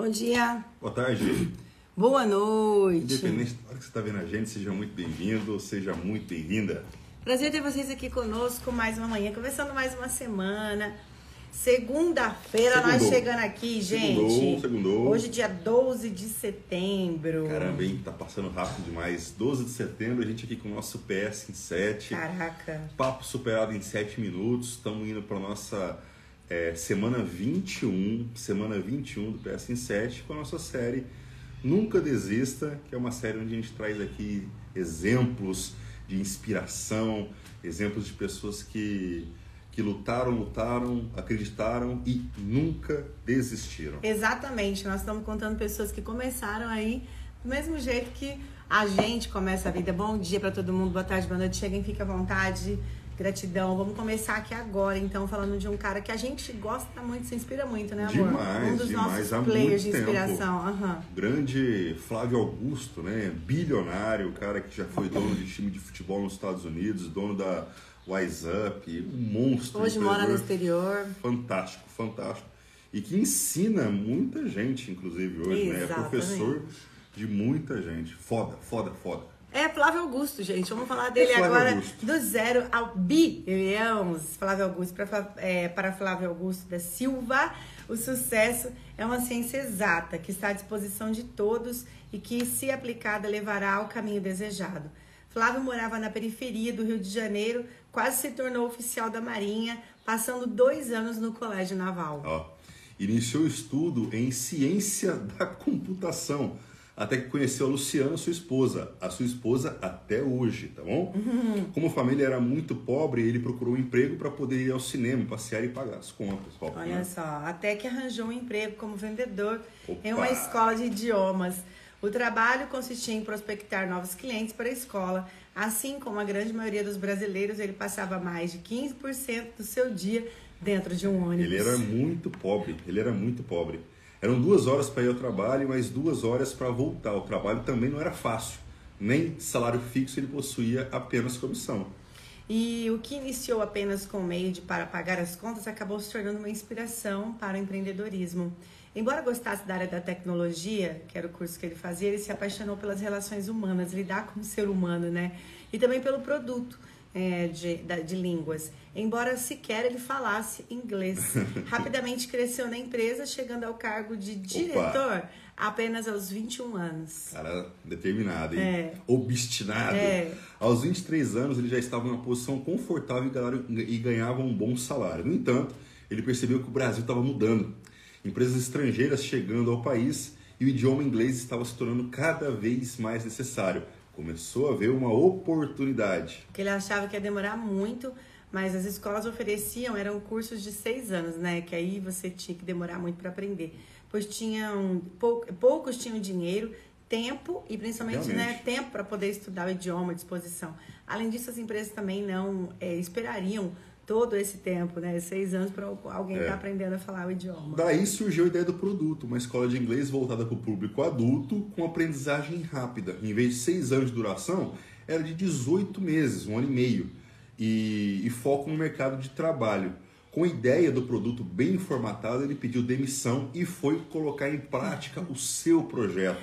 Bom dia. Boa tarde. Boa noite. Independente da hora que você está vendo a gente, seja muito bem-vindo, seja muito bem-vinda. Prazer ter vocês aqui conosco mais uma manhã, começando mais uma semana. Segunda-feira nós chegando aqui, gente. Segundou, segundou. Hoje, dia 12 de setembro. Caramba, hein? Tá passando rápido demais. 12 de setembro, a gente aqui com o nosso PS em 7. Caraca. Papo superado em 7 minutos. Estamos indo para nossa é, semana 21, semana 21 do PS em 7, com a nossa série Nunca Desista, que é uma série onde a gente traz aqui exemplos de inspiração, exemplos de pessoas que que lutaram, lutaram, acreditaram e nunca desistiram. Exatamente, nós estamos contando pessoas que começaram aí do mesmo jeito que a gente começa a vida. Bom dia para todo mundo, boa tarde, boa noite, cheguem, fica à vontade. Gratidão. Vamos começar aqui agora, então, falando de um cara que a gente gosta muito, se inspira muito, né, amor? Demais, um dos demais, nossos players de inspiração. Uhum. Grande Flávio Augusto, né? Bilionário, cara que já foi dono de time de futebol nos Estados Unidos, dono da Wise Up, um monstro. Hoje mora no exterior. Fantástico, fantástico. E que ensina muita gente, inclusive, hoje, Exatamente. né? É professor de muita gente. Foda, foda, foda. É Flávio Augusto, gente. Vamos falar dele é agora Augusto. do zero ao bilhões. Flávio Augusto, para, é, para Flávio Augusto da Silva, o sucesso é uma ciência exata que está à disposição de todos e que, se aplicada, levará ao caminho desejado. Flávio morava na periferia do Rio de Janeiro, quase se tornou oficial da Marinha, passando dois anos no Colégio Naval. Ó, iniciou estudo em ciência da computação, até que conheceu a Luciana, sua esposa. A sua esposa até hoje, tá bom? Como a família era muito pobre, ele procurou um emprego para poder ir ao cinema, passear e pagar as contas. Ó, Olha né? só, até que arranjou um emprego como vendedor Opa! em uma escola de idiomas. O trabalho consistia em prospectar novos clientes para a escola. Assim como a grande maioria dos brasileiros, ele passava mais de 15% do seu dia dentro de um ônibus. Ele era muito pobre, ele era muito pobre. Eram duas horas para ir ao trabalho e mais duas horas para voltar. O trabalho também não era fácil. Nem salário fixo ele possuía apenas comissão. E o que iniciou apenas com o meio de para pagar as contas acabou se tornando uma inspiração para o empreendedorismo. Embora gostasse da área da tecnologia, que era o curso que ele fazia, ele se apaixonou pelas relações humanas, lidar como ser humano, né? E também pelo produto é, de, da- de línguas. Embora sequer ele falasse inglês. Rapidamente cresceu na empresa, chegando ao cargo de diretor apenas aos 21 anos. Cara determinado, hein? É. Obstinado. É. Aos 23 anos, ele já estava em uma posição confortável e ganhava um bom salário. No entanto, ele percebeu que o Brasil estava mudando. Empresas estrangeiras chegando ao país e o idioma inglês estava se tornando cada vez mais necessário. Começou a ver uma oportunidade. que ele achava que ia demorar muito, mas as escolas ofereciam, eram cursos de seis anos, né? Que aí você tinha que demorar muito para aprender. Pois tinham, pou- poucos tinham dinheiro, tempo e principalmente né, Realmente. tempo para poder estudar o idioma à disposição. Além disso, as empresas também não é, esperariam todo esse tempo, né? Seis anos para alguém É. estar aprendendo a falar o idioma. Daí surgiu a ideia do produto, uma escola de inglês voltada para o público adulto com aprendizagem rápida. Em vez de seis anos de duração, era de 18 meses, um ano e meio, e, e foco no mercado de trabalho. Com a ideia do produto bem formatado, ele pediu demissão e foi colocar em prática o seu projeto.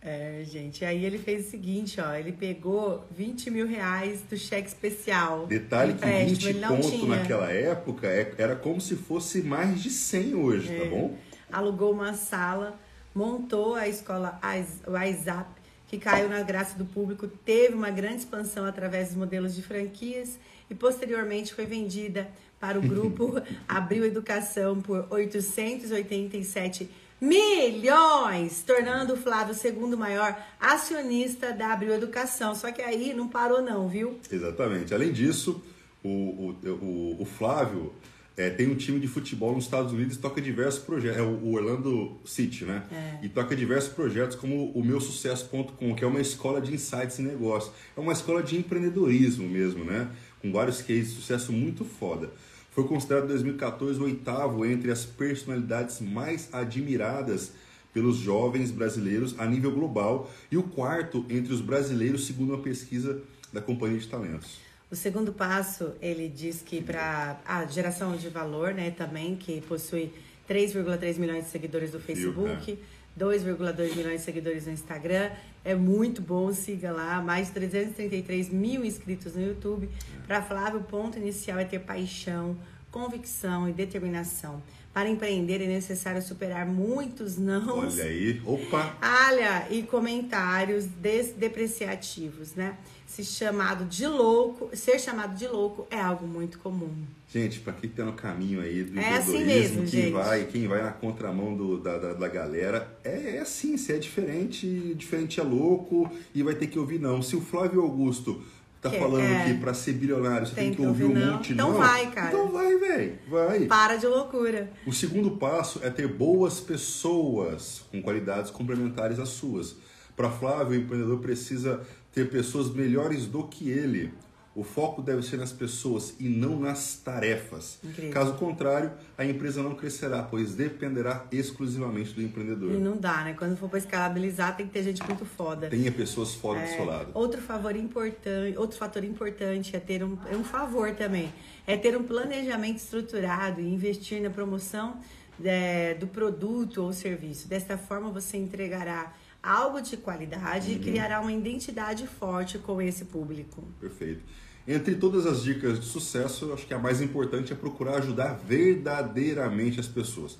É, gente, aí ele fez o seguinte, ó, ele pegou 20 mil reais do cheque especial. Detalhe que empréstimo, 20 ele não conto tinha. naquela época é- era como se fosse mais de 100 hoje, É. tá bom? alugou uma sala, montou a escola WhatsApp, que caiu na graça do público, teve uma grande expansão através dos modelos de franquias e posteriormente foi vendida para o grupo Abril Educação por 887 milhões, tornando o Flávio o segundo maior acionista da Abril Educação. Só que aí não parou não, viu? Exatamente. Além disso, o, o, o, o Flávio é, tem um time de futebol nos Estados Unidos e toca diversos projetos. É o o Orlando City, né? É. E toca diversos projetos como o meu sucesso.com, que é uma escola de insights e negócio. É uma escola de empreendedorismo mesmo, né? Com vários cases de sucesso muito foda. Foi considerado em 2014 o oitavo entre as personalidades mais admiradas pelos jovens brasileiros a nível global e o quarto entre os brasileiros, segundo uma pesquisa da Companhia de Talentos. O segundo passo, ele diz que para a geração de valor, né, também, que possui 3,3 milhões de seguidores do Facebook, 2,2 milhões de seguidores no Instagram. É muito bom, siga lá. Mais de 333 mil inscritos no YouTube. Para Flávio, o ponto inicial é ter paixão, convicção e determinação. Para empreender é necessário superar muitos não. Olha aí, opa! Olha, e comentários desdepreciativos, né? Se chamado de louco, ser chamado de louco é algo muito comum. Gente, para quem tá no caminho aí do É assim empreendedorismo, mesmo, quem gente. vai, quem vai na contramão do- da, da, da galera, é, é assim, se é diferente, diferente é louco e vai ter que ouvir não. Se o Flávio Augusto tá Que- falando é. que para ser bilionário você tem, que ouvir um não. monte Então não, vai, cara. Então vai, velho, vai. Para de loucura. O segundo passo é ter boas pessoas com qualidades complementares às suas. Para Flávio, o empreendedor precisa ter pessoas melhores do que ele. O foco deve ser nas pessoas e não nas tarefas. Incrível. Caso contrário, a empresa não crescerá, pois dependerá exclusivamente do E empreendedor. não dá, né? Quando for para escalabilizar, tem que ter gente muito foda. Tenha pessoas fora do seu lado. Outro favor importante, outro fator importante é ter um, é um favor também, é ter um planejamento estruturado e investir na promoção é, do produto ou serviço. Desta forma, você entregará algo de qualidade Uhum. e criará uma identidade forte com esse público. Perfeito. Entre todas as dicas de sucesso, eu acho que a mais importante é procurar ajudar verdadeiramente as pessoas.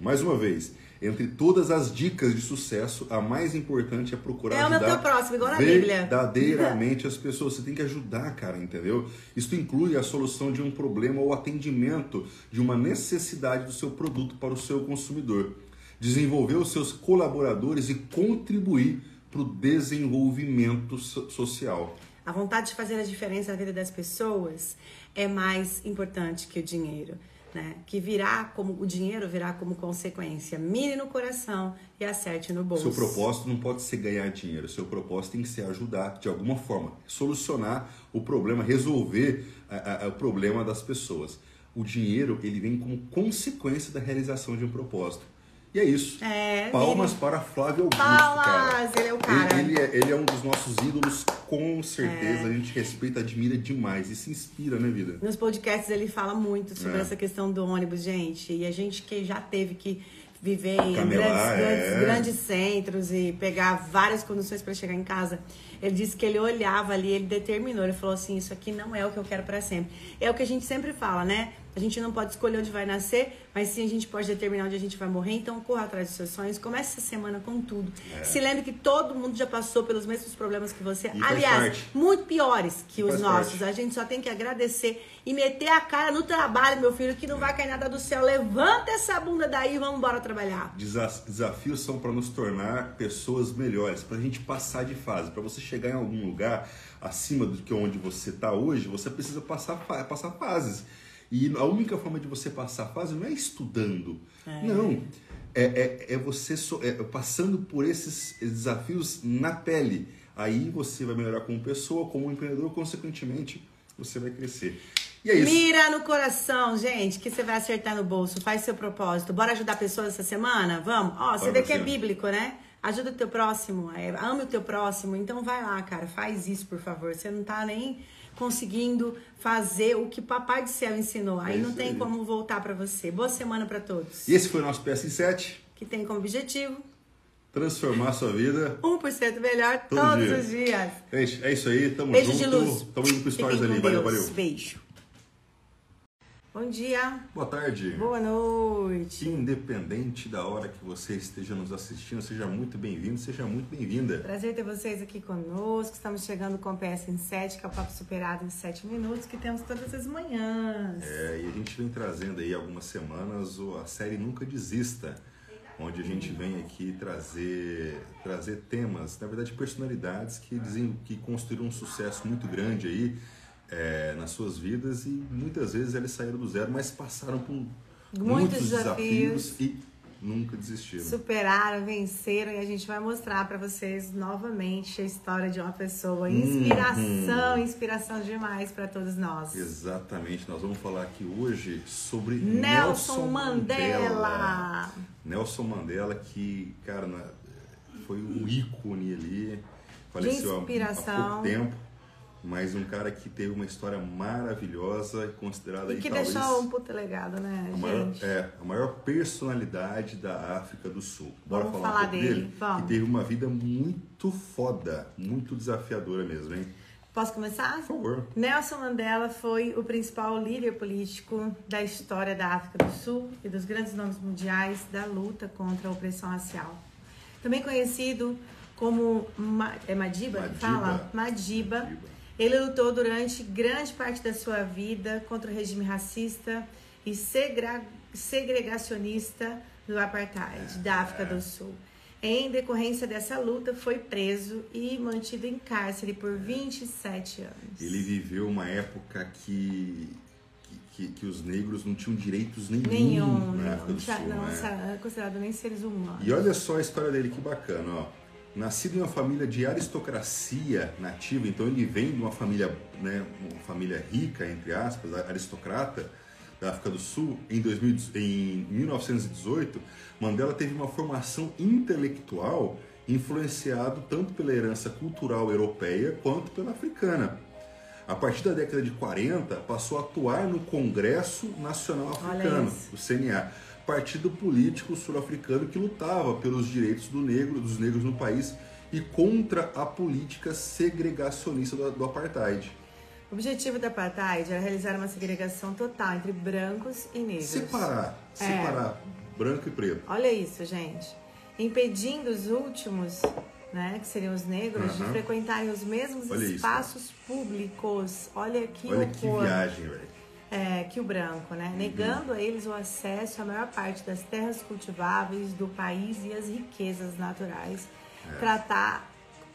Mais uma vez, entre todas as dicas de sucesso, a mais importante é procurar É ajudar próximo, verdadeiramente as pessoas. Você tem que ajudar, cara, entendeu? Isso inclui a solução de um problema ou atendimento de uma necessidade do seu produto para o seu consumidor. Desenvolver os seus colaboradores e contribuir para o desenvolvimento so- social. A vontade de fazer a diferença na vida das pessoas é mais importante que o dinheiro, né? Que virá como o dinheiro virá como consequência. Mire no coração e acerte no bolso. Seu propósito não pode ser ganhar dinheiro, seu propósito tem que ser ajudar de alguma forma, solucionar o problema, resolver a- a- o problema das pessoas. O dinheiro ele vem como consequência da realização de um propósito. E é isso. É, Palmas mire. para Flávio Augusto, Palmas! cara. Ele é o cara. Ele, ele é, ele é um dos nossos ídolos, com certeza. É. A gente respeita, admira demais e se inspira, né, vida? Nos podcasts ele fala muito sobre É. essa questão do ônibus, gente. E a gente que já teve que viver em Camelar, grandes, grandes, é. grandes centros e pegar várias condições para chegar em casa. Ele disse que ele olhava ali, ele determinou, ele falou assim: Isso aqui não é o que eu quero para sempre. É o que a gente sempre fala, né? A gente não pode escolher onde vai nascer, mas sim a gente pode determinar onde a gente vai morrer. Então corra atrás dos seus sonhos, comece essa semana com tudo. Se lembre que todo mundo já passou pelos mesmos problemas que você. É. E Aliás, muito piores que E os nossos. parte. A gente só tem que agradecer e meter a cara no trabalho, meu filho, que não vai cair nada do céu. Levanta essa bunda daí e vamos embora trabalhar. Desa- Desafios são para nos tornar pessoas melhores, para a gente passar de fase. Para você chegar em algum lugar acima do que onde você está hoje, você precisa passar, passar fases. E a única forma de você passar fase não é estudando. Não. É, é, é você so- é passando por esses desafios na pele. Aí você vai melhorar como pessoa, como empreendedor, consequentemente, você vai crescer. E é isso. Mira no coração, gente, que você vai acertar no bolso. Faz seu propósito. Bora ajudar pessoas essa semana? Vamos? Ó, você vê que é bíblico, né? Ajuda o teu próximo, é, ame o teu próximo. Então vai lá, cara, faz isso, por favor. Você não tá nem conseguindo fazer o que Papai do Céu ensinou. Aí É não tem aí. como voltar pra você. Boa semana pra todos. E esse foi o nosso PS7. Que tem como objetivo Transformar a sua vida 1% melhor Todo todos dia. os dias. Gente, é isso aí, tamo Beijo junto. de luz. Tamo indo pro stories ali. Valeu, Deus. valeu. Beijo. Bom dia. Boa tarde. Boa noite. Independente da hora que você esteja nos assistindo, seja muito bem-vindo, seja muito bem-vinda. Prazer ter vocês aqui conosco. Estamos chegando com o PS em 7, que é o Papo Superado em 7 minutos, que temos todas as manhãs. É, e a gente vem trazendo aí algumas semanas a série Nunca Desista, onde a gente vem aqui trazer, trazer temas, na verdade personalidades que dizem que construíram um sucesso muito grande aí é, nas suas vidas e muitas vezes eles saíram do zero, mas passaram por muitos, desafios. desafios e nunca desistiram. Superaram, venceram e a gente vai mostrar para vocês novamente a história de uma pessoa. Uhum. Inspiração, inspiração demais para todos nós. Exatamente, nós vamos falar aqui hoje sobre Nelson Mandela. Mandela. Nelson Mandela, que, cara, foi um ícone ali, faleceu há- inspiração. pouco tempo, mas um cara que teve uma história maravilhosa e considerada e que talvez, deixou um puta legado, né, a maior, é, a maior personalidade da África do Sul. Bora Vamos falar, falar um dele, dele? vamos. Que teve uma vida muito foda, muito desafiadora mesmo, hein? Posso começar? Por favor. Nelson Mandela foi o principal líder político da história da África do Sul e dos grandes nomes mundiais da luta contra a opressão racial. Também conhecido como Ma é Madiba, Madiba. fala? Madiba. Madiba. Ele lutou durante grande parte da sua vida contra o regime racista e segregacionista do apartheid da África do Sul. Em decorrência dessa luta, foi preso e mantido em cárcere por 27 anos. Ele viveu uma época que, que, que- os negros não tinham direitos nenhum, Nenhum, na não, África do Sul. não, né? é considerado nem seres humanos. E olha só a história dele, que bacana, ó. Nascido em uma família de aristocracia nativa, então ele vem de uma família, né, uma família rica, entre aspas, aristocrata da África do Sul. Em, 2000, em 1918, Mandela teve uma formação intelectual influenciado tanto pela herança cultural europeia quanto pela africana. A partir da década de 40, passou a atuar no Congresso Nacional Africano, o CNA, partido político sul-africano que lutava pelos direitos do negro, dos negros no país e contra a política segregacionista do, do apartheid. O objetivo da apartheid era realizar uma segregação total entre brancos e negros. Separar, É. separar branco e preto. Olha isso, gente. Impedindo os últimos, né, que seriam os negros, de frequentarem os mesmos Olha isso, espaços públicos. Olha que Olha que horror. viagem, velho. É, que o branco, né? Negando a eles o acesso à maior parte das terras cultiváveis do país e as riquezas naturais. É. Tratar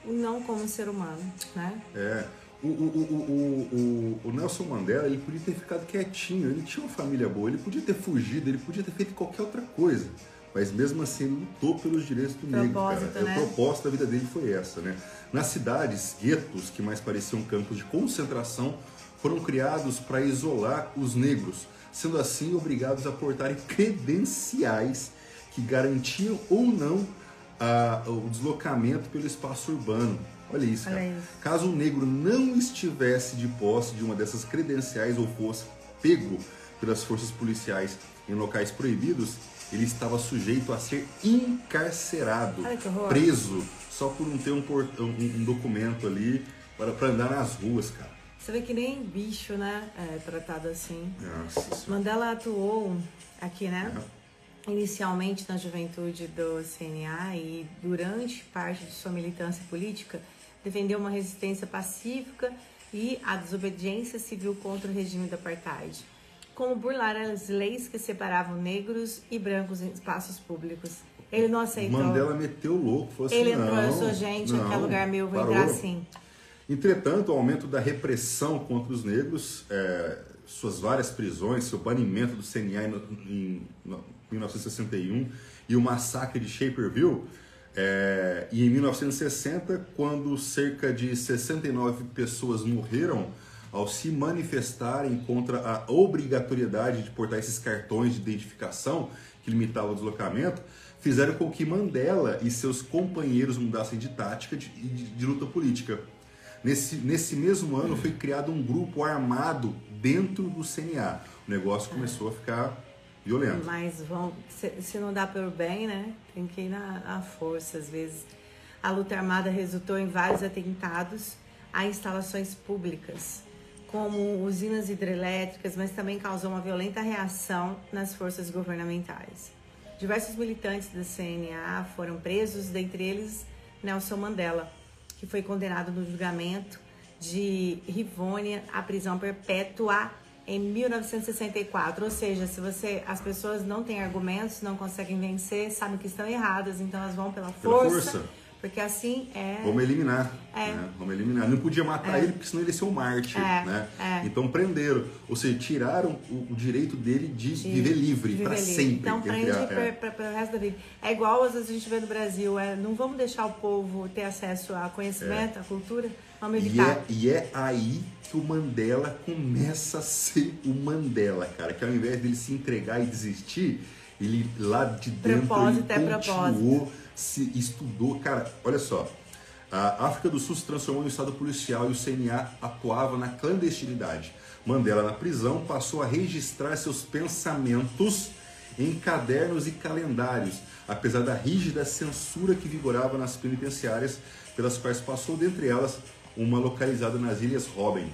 não como ser humano, né? É. O, o, o, o, Nelson Mandela, ele podia ter ficado quietinho, ele tinha uma família boa, ele podia ter fugido, ele podia ter feito qualquer outra coisa. Mas mesmo assim, ele lutou pelos direitos do negro, cara. É, né? O propósito da vida dele foi essa, né? Nas cidades, guetos, que mais pareciam campos de concentração, foram criados para isolar os negros, sendo assim obrigados a portarem credenciais que garantiam ou não a- o deslocamento pelo espaço urbano. Olha isso, Olha cara. isso. Caso o negro não estivesse de posse de uma dessas credenciais ou fosse pego pelas forças policiais em locais proibidos, ele estava sujeito a ser encarcerado, Ai, preso, só por não ter um, um- um documento ali para, para andar nas ruas, cara. Você vê que nem bicho, né? É tratado assim. Nossa. Mandela atuou aqui, né? Inicialmente na juventude do CNA e durante parte de sua militância política defendeu uma resistência pacífica e a desobediência civil contra o regime do apartheid, como burlar as leis que separavam negros e brancos em espaços públicos. Ele não aceitou. Mandela meteu louco, falou assim, Ele entrou, eu sou gente, não, aquele lugar meu, vou parou. entrar assim. Entretanto, o aumento da repressão contra os negros, é, suas várias prisões, seu banimento do CNA em, em 1961 e o massacre de Shaperville, é, e em 1960, quando cerca de 69 pessoas morreram ao se manifestarem contra a obrigatoriedade de portar esses cartões de identificação que limitavam o deslocamento, fizeram com que Mandela e seus companheiros mudassem de tática de, de, de luta política. Nesse, nesse mesmo ano foi criado um grupo armado dentro do CNA. O negócio começou a ficar violento. Mas vão, se, se não dá pelo bem, né? Tem que ir na, na força, às vezes. A luta armada resultou em vários atentados a instalações públicas, como usinas hidrelétricas, mas também causou uma violenta reação nas forças governamentais. Diversos militantes da CNA foram presos, dentre eles Nelson Mandela, que foi condenado no julgamento de Rivônia à prisão perpétua em 1964. Ou seja, se você as pessoas não têm argumentos, não conseguem vencer, sabem que estão erradas, então elas vão pela Pela força, força. Porque assim é. Vamos eliminar. É. né? Vamos eliminar. Não podia matar ele, porque senão ele ia ser um mártir. É, Né? é. Então prenderam. Ou seja, tiraram o, o direito dele de, de viver livre para sempre. Então prende a- é. para o resto da vida. É igual às vezes a gente vê no Brasil, é, não vamos deixar o povo ter acesso a conhecimento, à cultura, vamos E evitar. é, e é aí que o Mandela começa a ser o Mandela, cara. Que ao invés dele se entregar e desistir, ele lá de dentro Propósito ele é continuou, propósito. Se estudou. Cara, olha só. A África do Sul se transformou em um estado policial e o CNA atuava na clandestinidade. Mandela, na prisão, passou a registrar seus pensamentos em cadernos e calendários, apesar da rígida censura que vigorava nas penitenciárias pelas quais passou, dentre elas, uma localizada nas Ilhas Robben.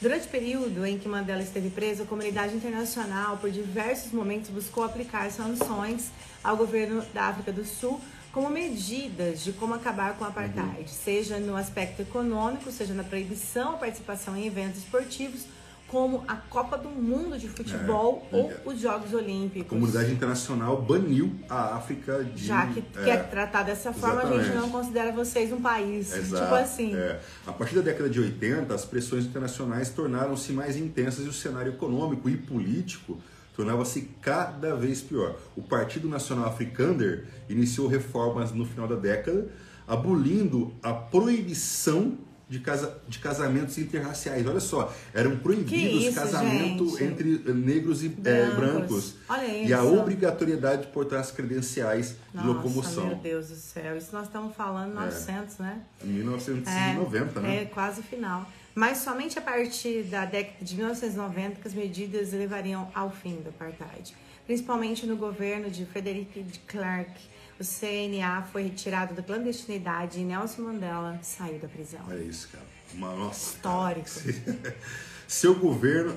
Durante o período em que Mandela esteve preso, a comunidade internacional, por diversos momentos, buscou aplicar sanções ao governo da África do Sul como medidas de como acabar com o apartheid, uhum. seja no aspecto econômico, seja na proibição à participação em eventos esportivos como a Copa do Mundo de Futebol é, ou é. os Jogos Olímpicos. A comunidade internacional baniu a África de. Já que é, quer tratar dessa forma, exatamente. a gente não considera vocês um país. Exato, tipo assim. É. A partir da década de 80, as pressões internacionais tornaram-se mais intensas e o cenário econômico e político tornava-se cada vez pior. O Partido Nacional Afrikaner iniciou reformas no final da década, abolindo a proibição de, casa, de casamentos interraciais. Olha só, eram proibidos casamentos entre negros e brancos. É, brancos. Olha isso. E a obrigatoriedade de portar as credenciais Nossa, de locomoção. Meu Deus do céu, isso nós estamos falando 900, é. né? 1990, é, né? É, quase final. Mas somente a partir da década de 1990 que as medidas levariam ao fim do apartheid. Principalmente no governo de Frederick de Klerk o CNA foi retirado da clandestinidade e Nelson Mandela saiu da prisão. É isso, cara. Uma, nossa, Histórico. Cara. Seu governo.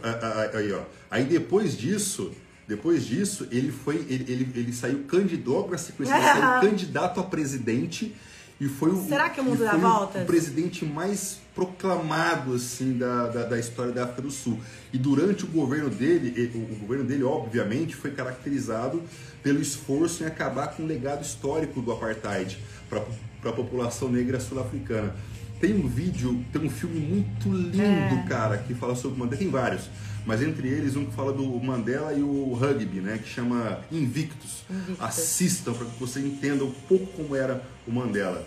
Aí, ó. Aí depois disso. Depois disso, ele foi. Ele, ele, ele saiu candidato conhecer, saiu candidato a presidente e foi o. Será que o mundo dá voltas? O presidente mais proclamado assim da, da, da, história da África do Sul. E durante o governo dele, o, o governo dele, obviamente, foi caracterizado pelo esforço em acabar com o legado histórico do apartheid para a população negra sul-africana. Tem um vídeo, tem um filme muito lindo, é. cara, que fala sobre Mandela. Tem vários, mas entre eles um que fala do Mandela e o rugby, né, que chama Invictus. Invictus. Assistam para que você entenda um pouco como era o Mandela.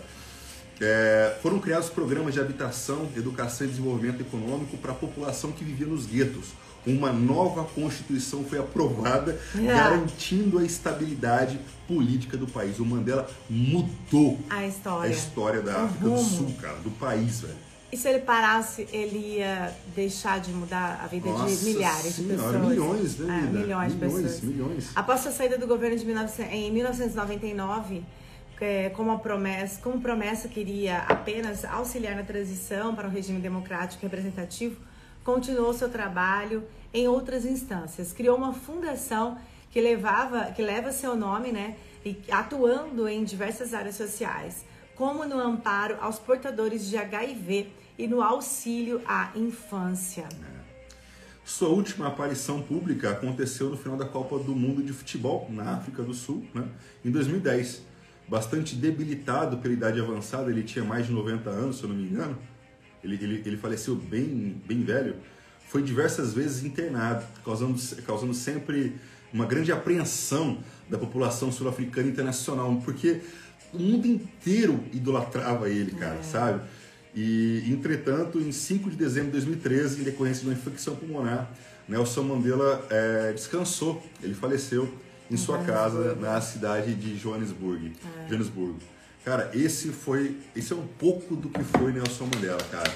É, foram criados programas de habitação, educação e desenvolvimento econômico para a população que vivia nos guetos. Uma nova Constituição foi aprovada, é. garantindo a estabilidade política do país. O Mandela mudou a história, a história da África do Sul, cara, do país, velho. E se ele parasse, ele ia deixar de mudar a vida Nossa de milhares senhora, de pessoas? Milhões, né? É, milhões de milhões, pessoas. Milhões. Após a saída do governo de 19, em 1999 é, como promessa, como promessa queria apenas auxiliar na transição para um regime democrático representativo, continuou seu trabalho em outras instâncias. Criou uma fundação que levava, que leva seu nome, né, e atuando em diversas áreas sociais, como no amparo aos portadores de HIV e no auxílio à infância. É. Sua última aparição pública aconteceu no final da Copa do Mundo de Futebol na África do Sul, né, em 2010 bastante debilitado pela idade avançada, ele tinha mais de 90 anos, se eu não me engano. Ele, ele, ele faleceu bem, bem velho. Foi diversas vezes internado, causando, causando sempre uma grande apreensão da população sul-africana internacional, porque o mundo inteiro idolatrava ele, cara, é. sabe? E, entretanto, em 5 de dezembro de 2013, em decorrência de uma infecção pulmonar, Nelson Mandela é, descansou, ele faleceu em sua casa na cidade de Johannesburg. É. Johannesburgo. Cara, esse foi. Esse é um pouco do que foi Nelson Mandela, cara.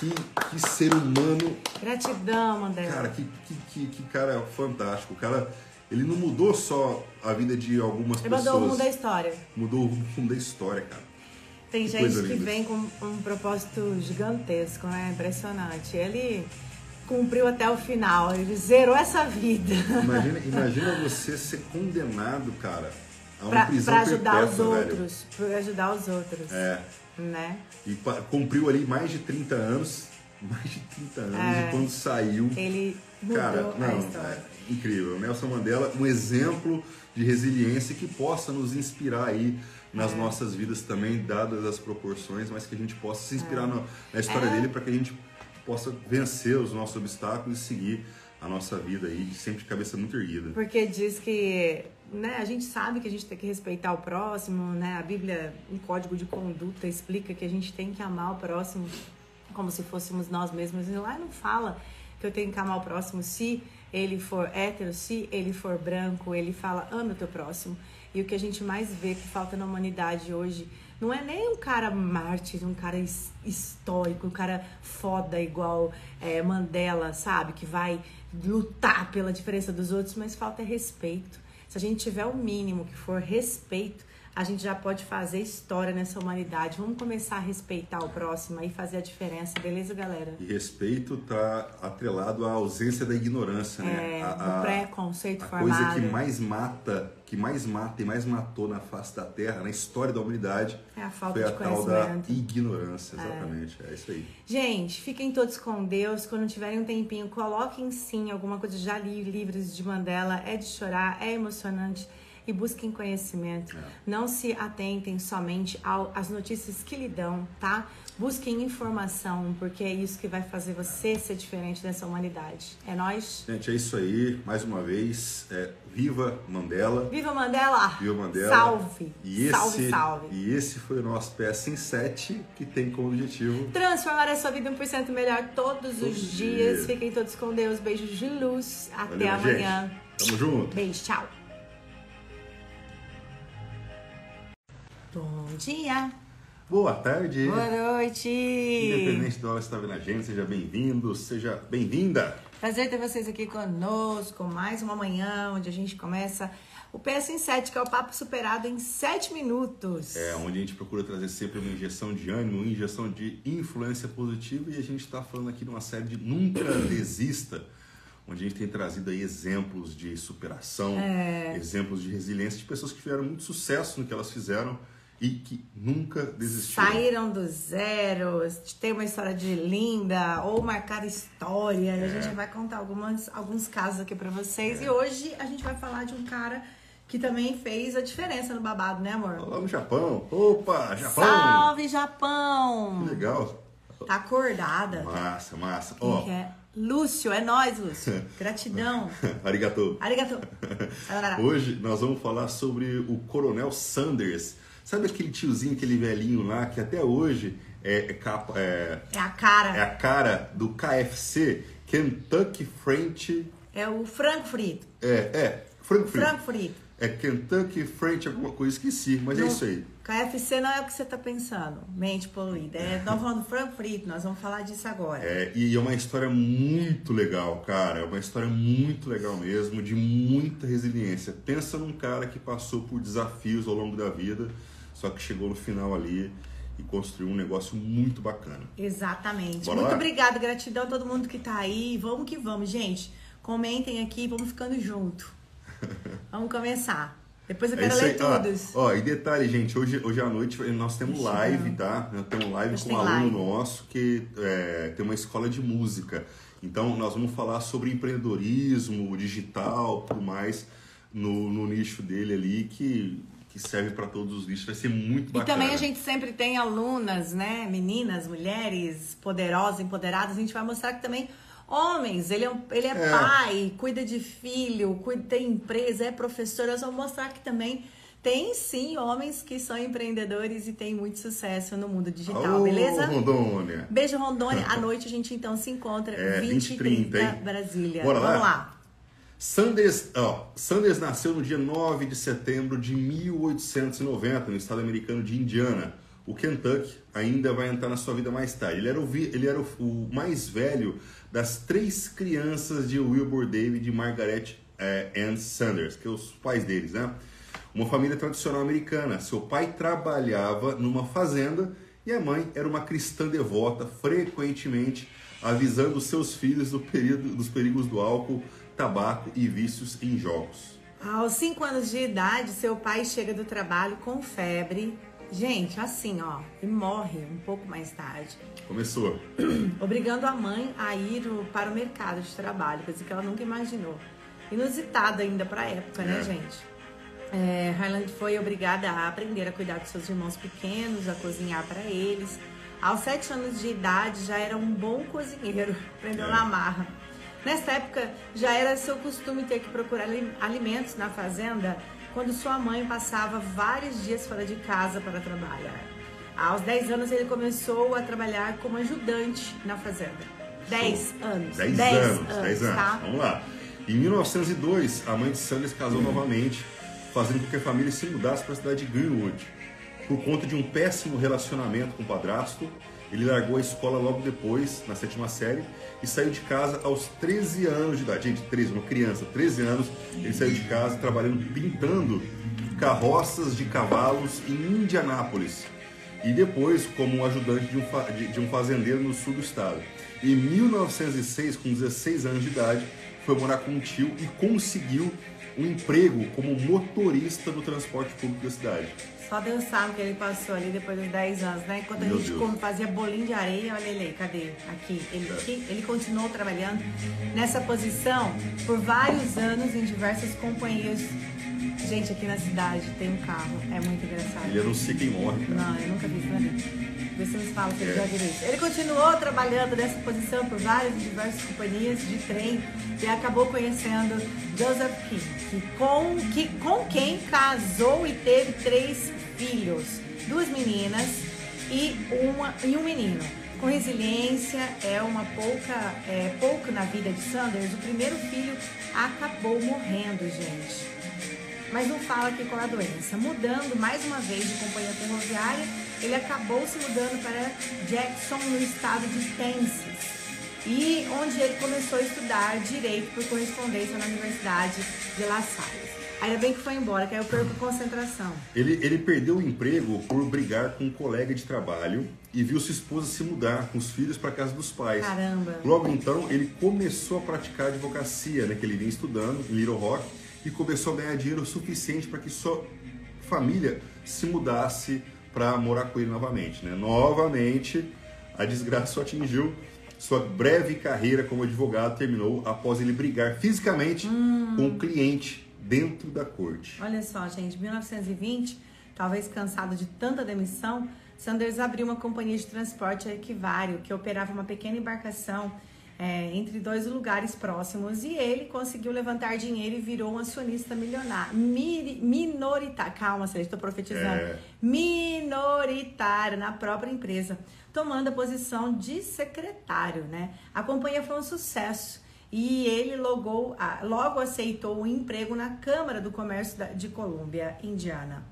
Que, que ser humano. Gratidão, Mandela. Cara, que, que, que, que cara fantástico. O cara. Ele não mudou só a vida de algumas ele pessoas. Ele mudou o mundo da história. Mudou o mundo da história, cara. Tem que gente que vem com um propósito gigantesco, né? Impressionante. Ele cumpriu até o final, ele zerou essa vida. Imagina, imagina você ser condenado, cara, a uma pra, prisão pra ajudar perpétua, os outros, para ajudar os outros. É. Né? E cumpriu ali mais de 30 anos, mais de 30 anos, é. e quando saiu, ele mudou cara, não, a história. É incrível. Nelson Mandela, um exemplo de resiliência que possa nos inspirar aí nas é. nossas vidas também, dadas as proporções, mas que a gente possa se inspirar é. no, na história é. dele para que a gente possa vencer os nossos obstáculos e seguir a nossa vida aí, sempre de cabeça muito erguida. Porque diz que né, a gente sabe que a gente tem que respeitar o próximo, né? A Bíblia, um código de conduta, explica que a gente tem que amar o próximo como se fôssemos nós mesmos. E lá não fala que eu tenho que amar o próximo se ele for hétero, se ele for branco, ele fala ame o teu próximo. E o que a gente mais vê que falta na humanidade hoje Não é nem um cara mártir, um cara histórico, um cara foda igual é, Mandela, sabe? Que vai lutar pela diferença dos outros, mas falta respeito. Se a gente tiver o mínimo que for respeito, a gente já pode fazer história nessa humanidade. Vamos começar a respeitar o próximo e fazer a diferença, beleza, galera? E respeito tá atrelado à ausência da ignorância, né? É, a, a, preconceito a formado. coisa que mais mata, que mais mata e mais matou na face da Terra, na história da humanidade, é a falta foi de a tal da ignorância, exatamente. É. é isso aí. Gente, fiquem todos com Deus. Quando tiverem um tempinho, coloquem sim alguma coisa. Já li livros de Mandela. É de chorar, é emocionante e busquem conhecimento. É. Não se atentem somente às notícias que lhe dão, tá? Busquem informação, porque é isso que vai fazer você ser diferente dessa humanidade. É nós. Gente, é isso aí. Mais uma vez, é, viva Mandela. Viva Mandela. Viva Mandela. Salve. E salve, esse, salve. E esse foi o nosso PS em 7, que tem como objetivo transformar a sua vida 1% melhor todos, todos os dias. dias. Fiquem todos com Deus. Beijos de luz. Até Valeu, amanhã. Gente. Tamo junto. Beijo, tchau. Bom dia. Boa tarde. Boa noite. Independente da hora que você está vendo a gente, seja bem-vindo, seja bem-vinda. Prazer ter vocês aqui conosco, mais uma manhã onde a gente começa o PS em 7, que é o papo superado em 7 minutos. É, onde a gente procura trazer sempre uma injeção de ânimo, uma injeção de influência positiva e a gente está falando aqui de uma série de Nunca Desista onde a gente tem trazido aí exemplos de superação, é. exemplos de resiliência de pessoas que tiveram muito sucesso no que elas fizeram e que nunca desistiram. Saíram do zero, tem uma história de linda ou marcar história. É. E a gente vai contar algumas, alguns casos aqui para vocês. É. E hoje a gente vai falar de um cara que também fez a diferença no babado, né, amor? Lá no Japão. Opa, Japão! Salve, Japão! Que legal. Tá acordada. Massa, massa. Ó, oh. é? Lúcio, é nós, Lúcio. Gratidão. Arigatou. Arigatou. Hoje nós vamos falar sobre o Coronel Sanders Sabe aquele tiozinho, aquele velhinho lá que até hoje é, é, capa, é, é a cara. É a cara do KFC, Kentucky French. É o frango frito. É, é, frango frito. Frango frito. É Kentucky French alguma coisa, esqueci, mas é no, é isso aí. KFC não é o que você está pensando, mente poluída. É, nós falando do frango frito, nós vamos falar disso agora. É, e é uma história muito legal, cara. É uma história muito legal mesmo, de muita resiliência. Pensa num cara que passou por desafios ao longo da vida só que chegou no final ali e construiu um negócio muito bacana. Exatamente. Bora muito lá? obrigada, gratidão a todo mundo que tá aí. Vamos que vamos, gente. Comentem aqui, vamos ficando junto. vamos começar. Depois eu é quero é ler todos. Ó, e detalhe, gente, hoje, hoje à noite nós temos live, tá? Nós temos live com um aluno live. nosso que é, tem uma escola de música. Então, nós vamos falar sobre empreendedorismo, digital, tudo mais, no, no nicho dele ali, que que serve para todos os nichos. Vai ser muito bacana. E também a gente sempre tem alunas, né? Meninas, mulheres poderosas, empoderadas. A gente vai mostrar que também homens, ele é, ele é, é. pai, cuida de filho, cuida, tem empresa, é professor. Nós vamos mostrar que também tem sim homens que são empreendedores e têm muito sucesso no mundo digital, oh, beleza? Rondônia. Beijo, Rondônia. À noite a gente então se encontra é, 20 e 30, 30 Brasília. Bora Vamos lá. Sanders, ó, Sanders nasceu no dia 9 de setembro de 1890, no estado americano de Indiana. O Kentucky ainda vai entrar na sua vida mais tarde. Ele era o, ele era o, o mais velho das três crianças de Wilbur David e Margaret eh, Ann Sanders, que é os pais deles, né? Uma família tradicional americana. Seu pai trabalhava numa fazenda e a mãe era uma cristã devota, frequentemente avisando seus filhos do período, dos perigos do álcool, tabaco e vícios em jogos. Aos 5 anos de idade, seu pai chega do trabalho com febre. Gente, assim, ó, e morre um pouco mais tarde. Começou. Obrigando a mãe a ir para o mercado de trabalho, coisa que ela nunca imaginou. Inusitado ainda para a época, né, é. né, gente? É, Highland foi obrigada a aprender a cuidar dos seus irmãos pequenos, a cozinhar para eles. Aos sete anos de idade já era um bom cozinheiro, aprendeu é. na marra. Nessa época, já era seu costume ter que procurar alimentos na fazenda quando sua mãe passava vários dias fora de casa para trabalhar. Aos 10 anos, ele começou a trabalhar como ajudante na fazenda. 10 anos. 10 anos, 10 anos. Tá? Vamos lá. Em 1902, a mãe de Sanders casou novamente, fazendo com que a família se mudasse para a cidade de Greenwood. Por conta de um péssimo relacionamento com o padrasto, ele largou a escola logo depois, na sétima série, e saiu de casa aos 13 anos de idade. Gente, 13, uma criança, 13 anos, ele saiu de casa trabalhando, pintando carroças de cavalos em Indianápolis. E depois como ajudante de um, de, de um fazendeiro no sul do estado. Em 1906, com 16 anos de idade, foi morar com um tio e conseguiu um emprego como motorista do transporte público da cidade. Só Deus sabe o que ele passou ali depois dos 10 anos, né? Enquanto Meu a gente come- fazia bolinho de areia, olha ele aí, cadê? Aqui. Ele, que- ele continuou trabalhando nessa posição por vários anos em diversas companhias. Gente, aqui na cidade tem um carro, é muito engraçado. Ele quem morre, cara. Não, eu nunca vi isso na vida. Vê se nos fala se ele já viu isso. Ele continuou trabalhando nessa posição por várias e diversas companhias de trem e acabou conhecendo Joseph King, que com, que, com quem casou e teve três filhos, duas meninas e, uma, e um menino. Com resiliência, é uma pouca, é, pouco na vida de Sanders, o primeiro filho acabou morrendo, gente mas não fala aqui qual é a doença. Mudando mais uma vez de companhia ferroviária, ele acabou se mudando para Jackson, no estado de Tennessee. E onde ele começou a estudar direito por correspondência na Universidade de La Salle. Ainda bem que foi embora, que aí eu perco concentração. Ele, ele perdeu o emprego por brigar com um colega de trabalho e viu sua esposa se mudar com os filhos para casa dos pais. Caramba. Logo então, ele começou a praticar advocacia, né, que ele vinha estudando em Little Rock, e começou a ganhar dinheiro suficiente para que sua família se mudasse para morar com ele novamente. Né? Novamente, a desgraça o atingiu. Sua breve carreira como advogado terminou após ele brigar fisicamente com um cliente dentro da corte. Olha só, gente, 1920, talvez cansado de tanta demissão, Sanders abriu uma companhia de transporte equivário que operava uma pequena embarcação é, entre dois lugares próximos e ele conseguiu levantar dinheiro e virou um acionista milionário, miri- minoritário, calma, Celeste, estou profetizando, É. minoritário na própria empresa, tomando a posição de secretário, né? A companhia foi um sucesso e ele logou, logo aceitou um emprego na Câmara do Comércio de Colômbia, Indiana,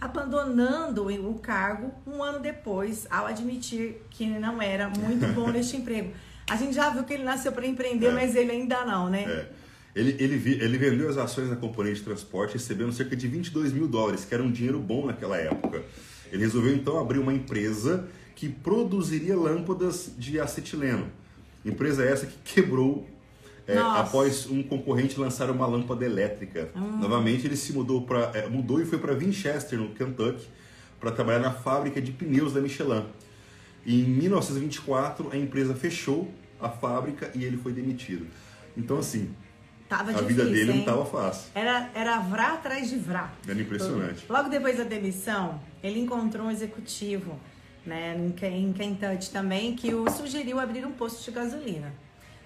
abandonando o cargo um ano depois, ao admitir que não era muito bom neste emprego. A gente já viu que ele nasceu para empreender, É. mas ele ainda não, né? É. Ele, ele, ele vendeu as ações na companhia de transporte recebendo cerca de 22 mil dólares, que era um dinheiro bom naquela época. Ele resolveu então abrir uma empresa que produziria lâmpadas de acetileno. Empresa essa que quebrou é, após um concorrente lançar uma lâmpada elétrica. Novamente ele se mudou para mudou e foi para Winchester, no Kentucky, para trabalhar na fábrica de pneus da Michelin. Em 1924 a empresa fechou a fábrica e ele foi demitido. Então assim, Tava a difícil, vida dele não hein? estava fácil. Era, era vrá atrás de vrá. Era impressionante. Logo depois da demissão, ele encontrou um executivo né, em Ken- em Kentucky também que o sugeriu abrir um posto de gasolina.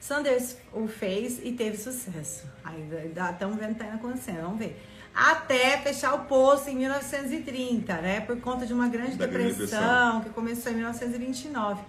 Sanders o fez e teve sucesso. Ainda estamos vendo que está acontecendo, vamos ver. Até fechar o posto em 1930, né? Por conta de uma grande depressão Depressão. que começou em 1929.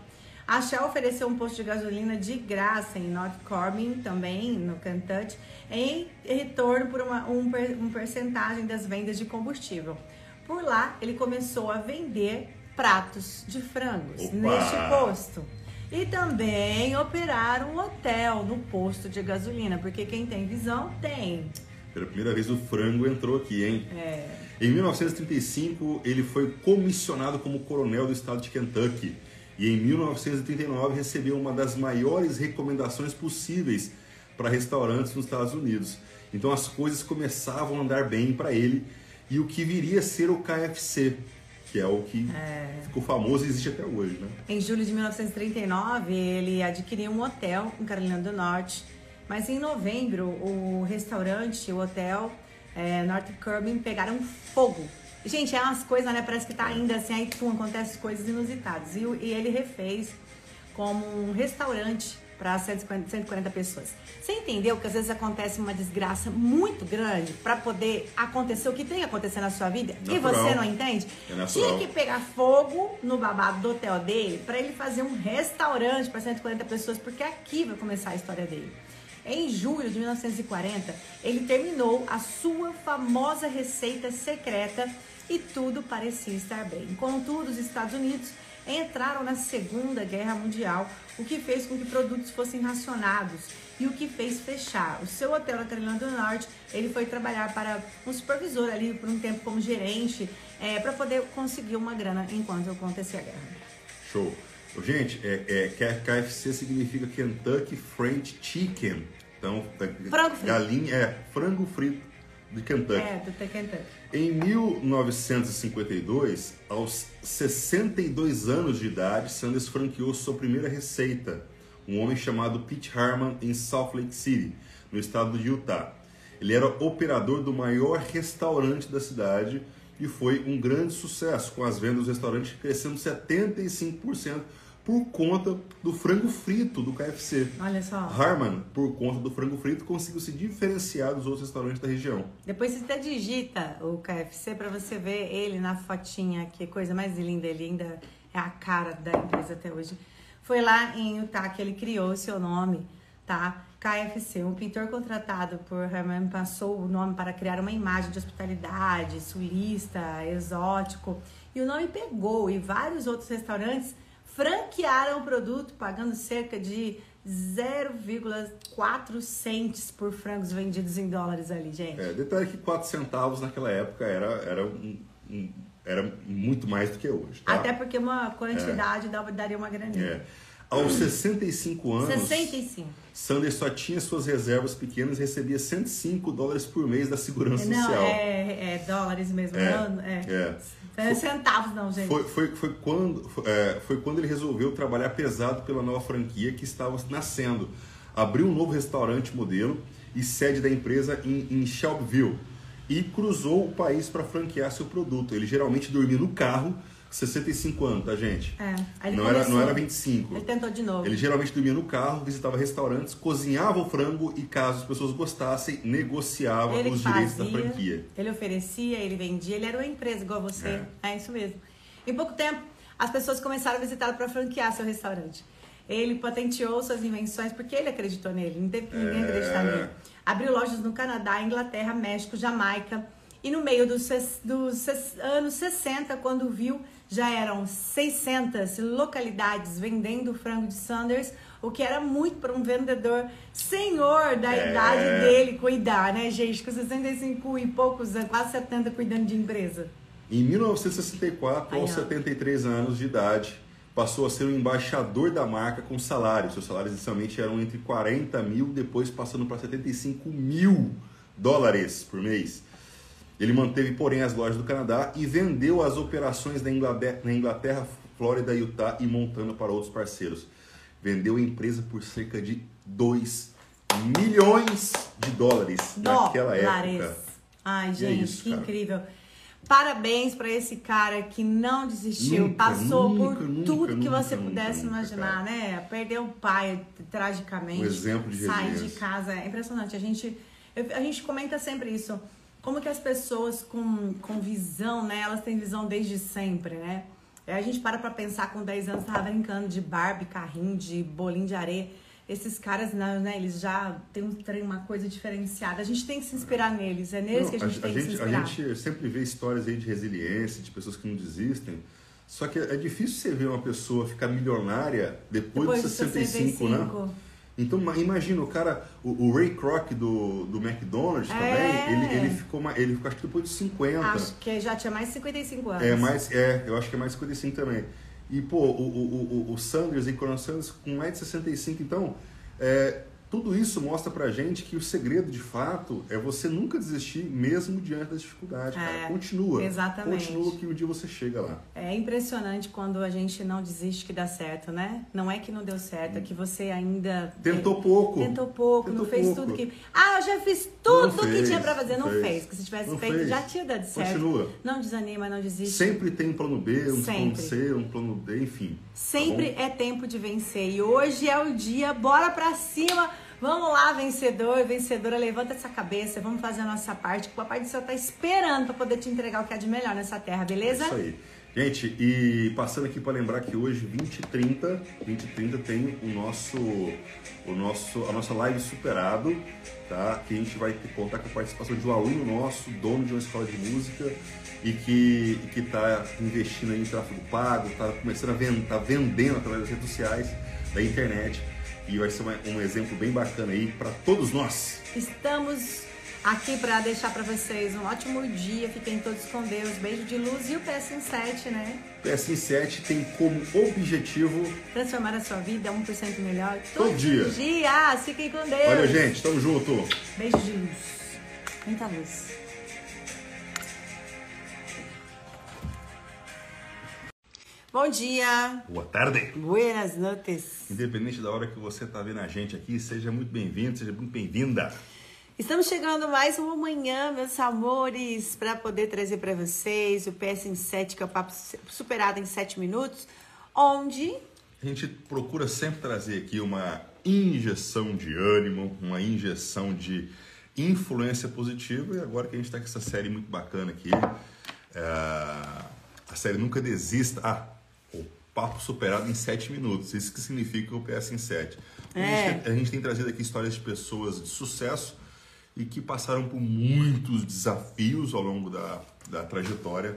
A Shell ofereceu um posto de gasolina de graça em North Corbin, também no Kentucky, em retorno por uma, um, um percentagem das vendas de combustível. Por lá, ele começou a vender pratos de frangos Opa! neste posto. E também operar um hotel no posto de gasolina, porque quem tem visão tem. Pela primeira vez o frango entrou aqui, hein? É, Em 1935, ele foi comissionado como coronel do estado de Kentucky. E em 1939 recebeu uma das maiores recomendações possíveis para restaurantes nos Estados Unidos. Então as coisas começavam a andar bem para ele e o que viria a ser o KFC, que é o que ficou famoso e existe até hoje, né? Em julho de 1939, ele adquiriu um hotel em Carolina do Norte. Mas em novembro, o restaurante, o hotel é, North Curbin pegaram fogo. Gente, é umas coisas, né? Parece que tá ainda assim, aí pum, acontecem coisas inusitadas. E, e ele refez como um restaurante para 150, 140 pessoas. Você entendeu que às vezes acontece uma desgraça muito grande para poder acontecer o que tem que acontecer na sua vida e Natural. você não entende? É. Tinha que pegar fogo no babado do hotel dele para ele fazer um restaurante para 140 pessoas, porque aqui vai começar a história dele. Em julho de 1940, ele terminou a sua famosa receita secreta e tudo parecia estar bem. Contudo, os Estados Unidos entraram na Segunda Guerra Mundial, o que fez com que produtos fossem racionados e o que fez fechar. O seu hotel na Carolina do Norte, ele foi trabalhar para um supervisor ali por um tempo como gerente, é, para poder conseguir uma grana enquanto acontecia a guerra. Show. Gente, é, é, KFC significa Kentucky French Chicken. Então, frango frito. galinha, é, frango frito de Kentucky. É, do Kentucky. Em 1952, aos 62 anos de idade, Sanders franqueou sua primeira receita, um homem chamado Pete Harman em Salt Lake City, no estado de Utah. Ele era operador do maior restaurante da cidade e foi um grande sucesso, com as vendas do restaurante crescendo 75% por conta do frango frito do KFC. Olha só. Harman, por conta do frango frito, conseguiu se diferenciar dos outros restaurantes da região. Depois você até digita o KFC para você ver ele na fotinha, que coisa mais linda, ele ainda é a cara da empresa até hoje. Foi lá em Utah que ele criou o seu nome, tá? KFC, um pintor contratado por Herman passou o nome para criar uma imagem de hospitalidade, sulista, exótico. E o nome pegou e vários outros restaurantes franquearam o produto pagando cerca de 0,4 centes por frangos vendidos em dólares ali, gente. É, detalhe que 4 centavos naquela época era, era, um, um, era muito mais do que hoje. Tá? Até porque uma quantidade é. daria uma graninha. É. Aos 65 anos, 65. Sanders só tinha suas reservas pequenas e recebia 105 dólares por mês da Segurança não, Social. É, é dólares mesmo, é, não, é. é. é centavos não, gente. Foi, foi, foi, quando, foi, é, foi quando ele resolveu trabalhar pesado pela nova franquia que estava nascendo. Abriu um novo restaurante modelo e sede da empresa em, em Shelbyville e cruzou o país para franquear seu produto. Ele geralmente dormia no carro 65 anos, tá, gente? É. não, era, não era 25. Ele tentou de novo. Ele geralmente dormia no carro, visitava restaurantes, cozinhava o frango e, caso as pessoas gostassem, negociava ele os fazia, direitos da franquia. Ele oferecia, ele vendia, ele era uma empresa igual você. É, é isso mesmo. Em pouco tempo, as pessoas começaram a visitá-lo para franquear seu restauante. Ele patenteou suas invenções porque ele acreditou nele, não teve ninguém é... acreditar nele. Abriu lojas no Canadá, Inglaterra, México, Jamaica. E no meio dos, dos anos 60, quando viu já eram 600 localidades vendendo frango de Sanders, o que era muito para um vendedor senhor da é. idade dele cuidar, né, gente? Com 65 e poucos, quase 70 cuidando de empresa. Em 1964, Aí, aos ó. 73 anos de idade, passou a ser o embaixador da marca com salário. Seus salários inicialmente eram entre 40 mil, depois passando para 75 mil dólares por mês. Ele manteve, porém, as lojas do Canadá e vendeu as operações na Inglaterra, na Inglaterra, Flórida, Utah e Montana para outros parceiros. Vendeu a empresa por cerca de 2 milhões de dólares, dólares. naquela época. Ai, é gente, é isso, que cara. incrível. Parabéns para esse cara que não desistiu, nunca, passou nunca, por nunca, tudo que você pudesse imaginar, cara. né? Perdeu o pai tragicamente. Um exemplo de Sai de casa, é impressionante. A gente, a gente comenta sempre isso como que as pessoas com, com visão, né? Elas têm visão desde sempre, né? Aí a gente para pra pensar, com 10 anos tava brincando de Barbie, carrinho, de bolinho de areia. Esses caras, né, eles já têm um trem, uma coisa diferenciada. A gente tem que se inspirar neles, é neles não, que a gente a, tem a que gente, se inspirar. A gente sempre vê histórias aí de resiliência, de pessoas que não desistem. Só que é difícil você ver uma pessoa ficar milionária depois, depois de 65, 65, né? Então imagina, o cara, o, o, Ray Kroc do, do McDonald's é. também, ele, ele ficou ele ficou acho que depois de 50. Acho que já tinha mais de 55 anos. É, mais, é, eu acho que é mais de 55 também. E pô, o, o, o, o Sanders e Coronel Sanders com mais de 65, então, é, tudo isso mostra pra gente que o segredo, de fato, é você nunca desistir, mesmo diante das dificuldades, cara. É, Continua. Exatamente. Continua que um dia você chega lá. É impressionante quando a gente não desiste que dá certo, né? Não é que não deu certo, é que você ainda... Tentou pouco. Tentou pouco, Tentou não fez pouco. tudo que... Ah, eu já fiz tudo o que tinha pra fazer. Não, fez. fez. Porque se tivesse não feito, fez. já tinha dado certo. Continua. Não desanima, não desiste. Sempre tem um plano B, um Sempre. plano C, um plano D, enfim. Tá Sempre tá é tempo de vencer. E hoje é o dia, bora pra cima... Vamos lá, vencedor, vencedora, levanta essa cabeça, vamos fazer a nossa parte, que o Papai do Céu está esperando para poder te entregar o que há de melhor nessa terra, beleza? É isso aí. Gente, e passando aqui para lembrar que hoje, 20 e 30, 20 e 30 tem o nosso, o nosso, a nossa live superado, tá? Que a gente vai contar com a participação de um aluno nosso, dono de uma escola de música e que que está investindo em tráfego pago, está começando a vender, tá vendendo através das redes sociais, da internet e vai ser uma, um exemplo bem bacana aí para todos nós. Estamos aqui para deixar para vocês um ótimo dia. Fiquem todos com Deus. Beijo de luz e o PS em 7, né? O PS em 7 tem como objetivo transformar a sua vida 1% melhor todo, todo dia. dia. Fiquem com Deus. Olha, gente, tamo junto. Beijo de luz. Muita luz. Bom dia. Boa tarde. Buenas noches. Independente da hora que você está vendo a gente aqui, seja muito bem-vindo, seja muito bem-vinda. Estamos chegando mais uma manhã, meus amores, para poder trazer para vocês o PS em 7, que é o papo superado em 7 minutos, onde a gente procura sempre trazer aqui uma injeção de ânimo, uma injeção de influência positiva e agora que a gente está com essa série muito bacana aqui, é... a série Nunca Desista. Ah, papo superado em 7 minutos. Isso que significa o PS em 7. É. A, gente, a gente tem trazido aqui histórias de pessoas de sucesso e que passaram por muitos desafios ao longo da, da trajetória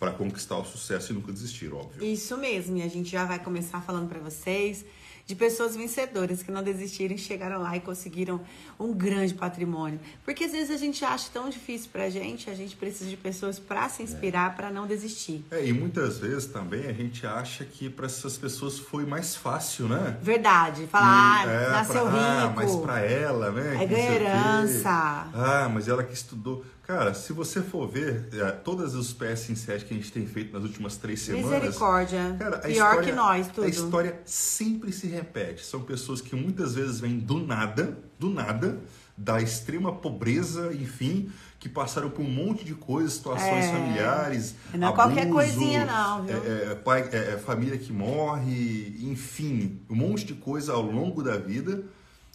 para conquistar o sucesso e nunca desistir, óbvio. Isso mesmo, e a gente já vai começar falando para vocês de pessoas vencedoras que não desistiram, chegaram lá e conseguiram um grande patrimônio. Porque às vezes a gente acha tão difícil pra gente, a gente precisa de pessoas para se inspirar, é. para não desistir. É, e muitas vezes também a gente acha que para essas pessoas foi mais fácil, né? Verdade. Falar, e, ah, é, nasceu pra, rico. Ah, mas para ela, né? É ganha herança. Ah, mas ela que estudou. Cara, se você for ver é, todas os PS em 7 que a gente tem feito nas últimas três semanas. Misericórdia. Cara, Pior história, que nós, tudo. A história sempre se repete. São pessoas que muitas vezes vêm do nada, do nada, da extrema pobreza, enfim, que passaram por um monte de coisas, situações é. familiares. Não é qualquer coisinha, não, viu? É, é pai, é, é, família que morre, enfim, um monte de coisa ao longo da vida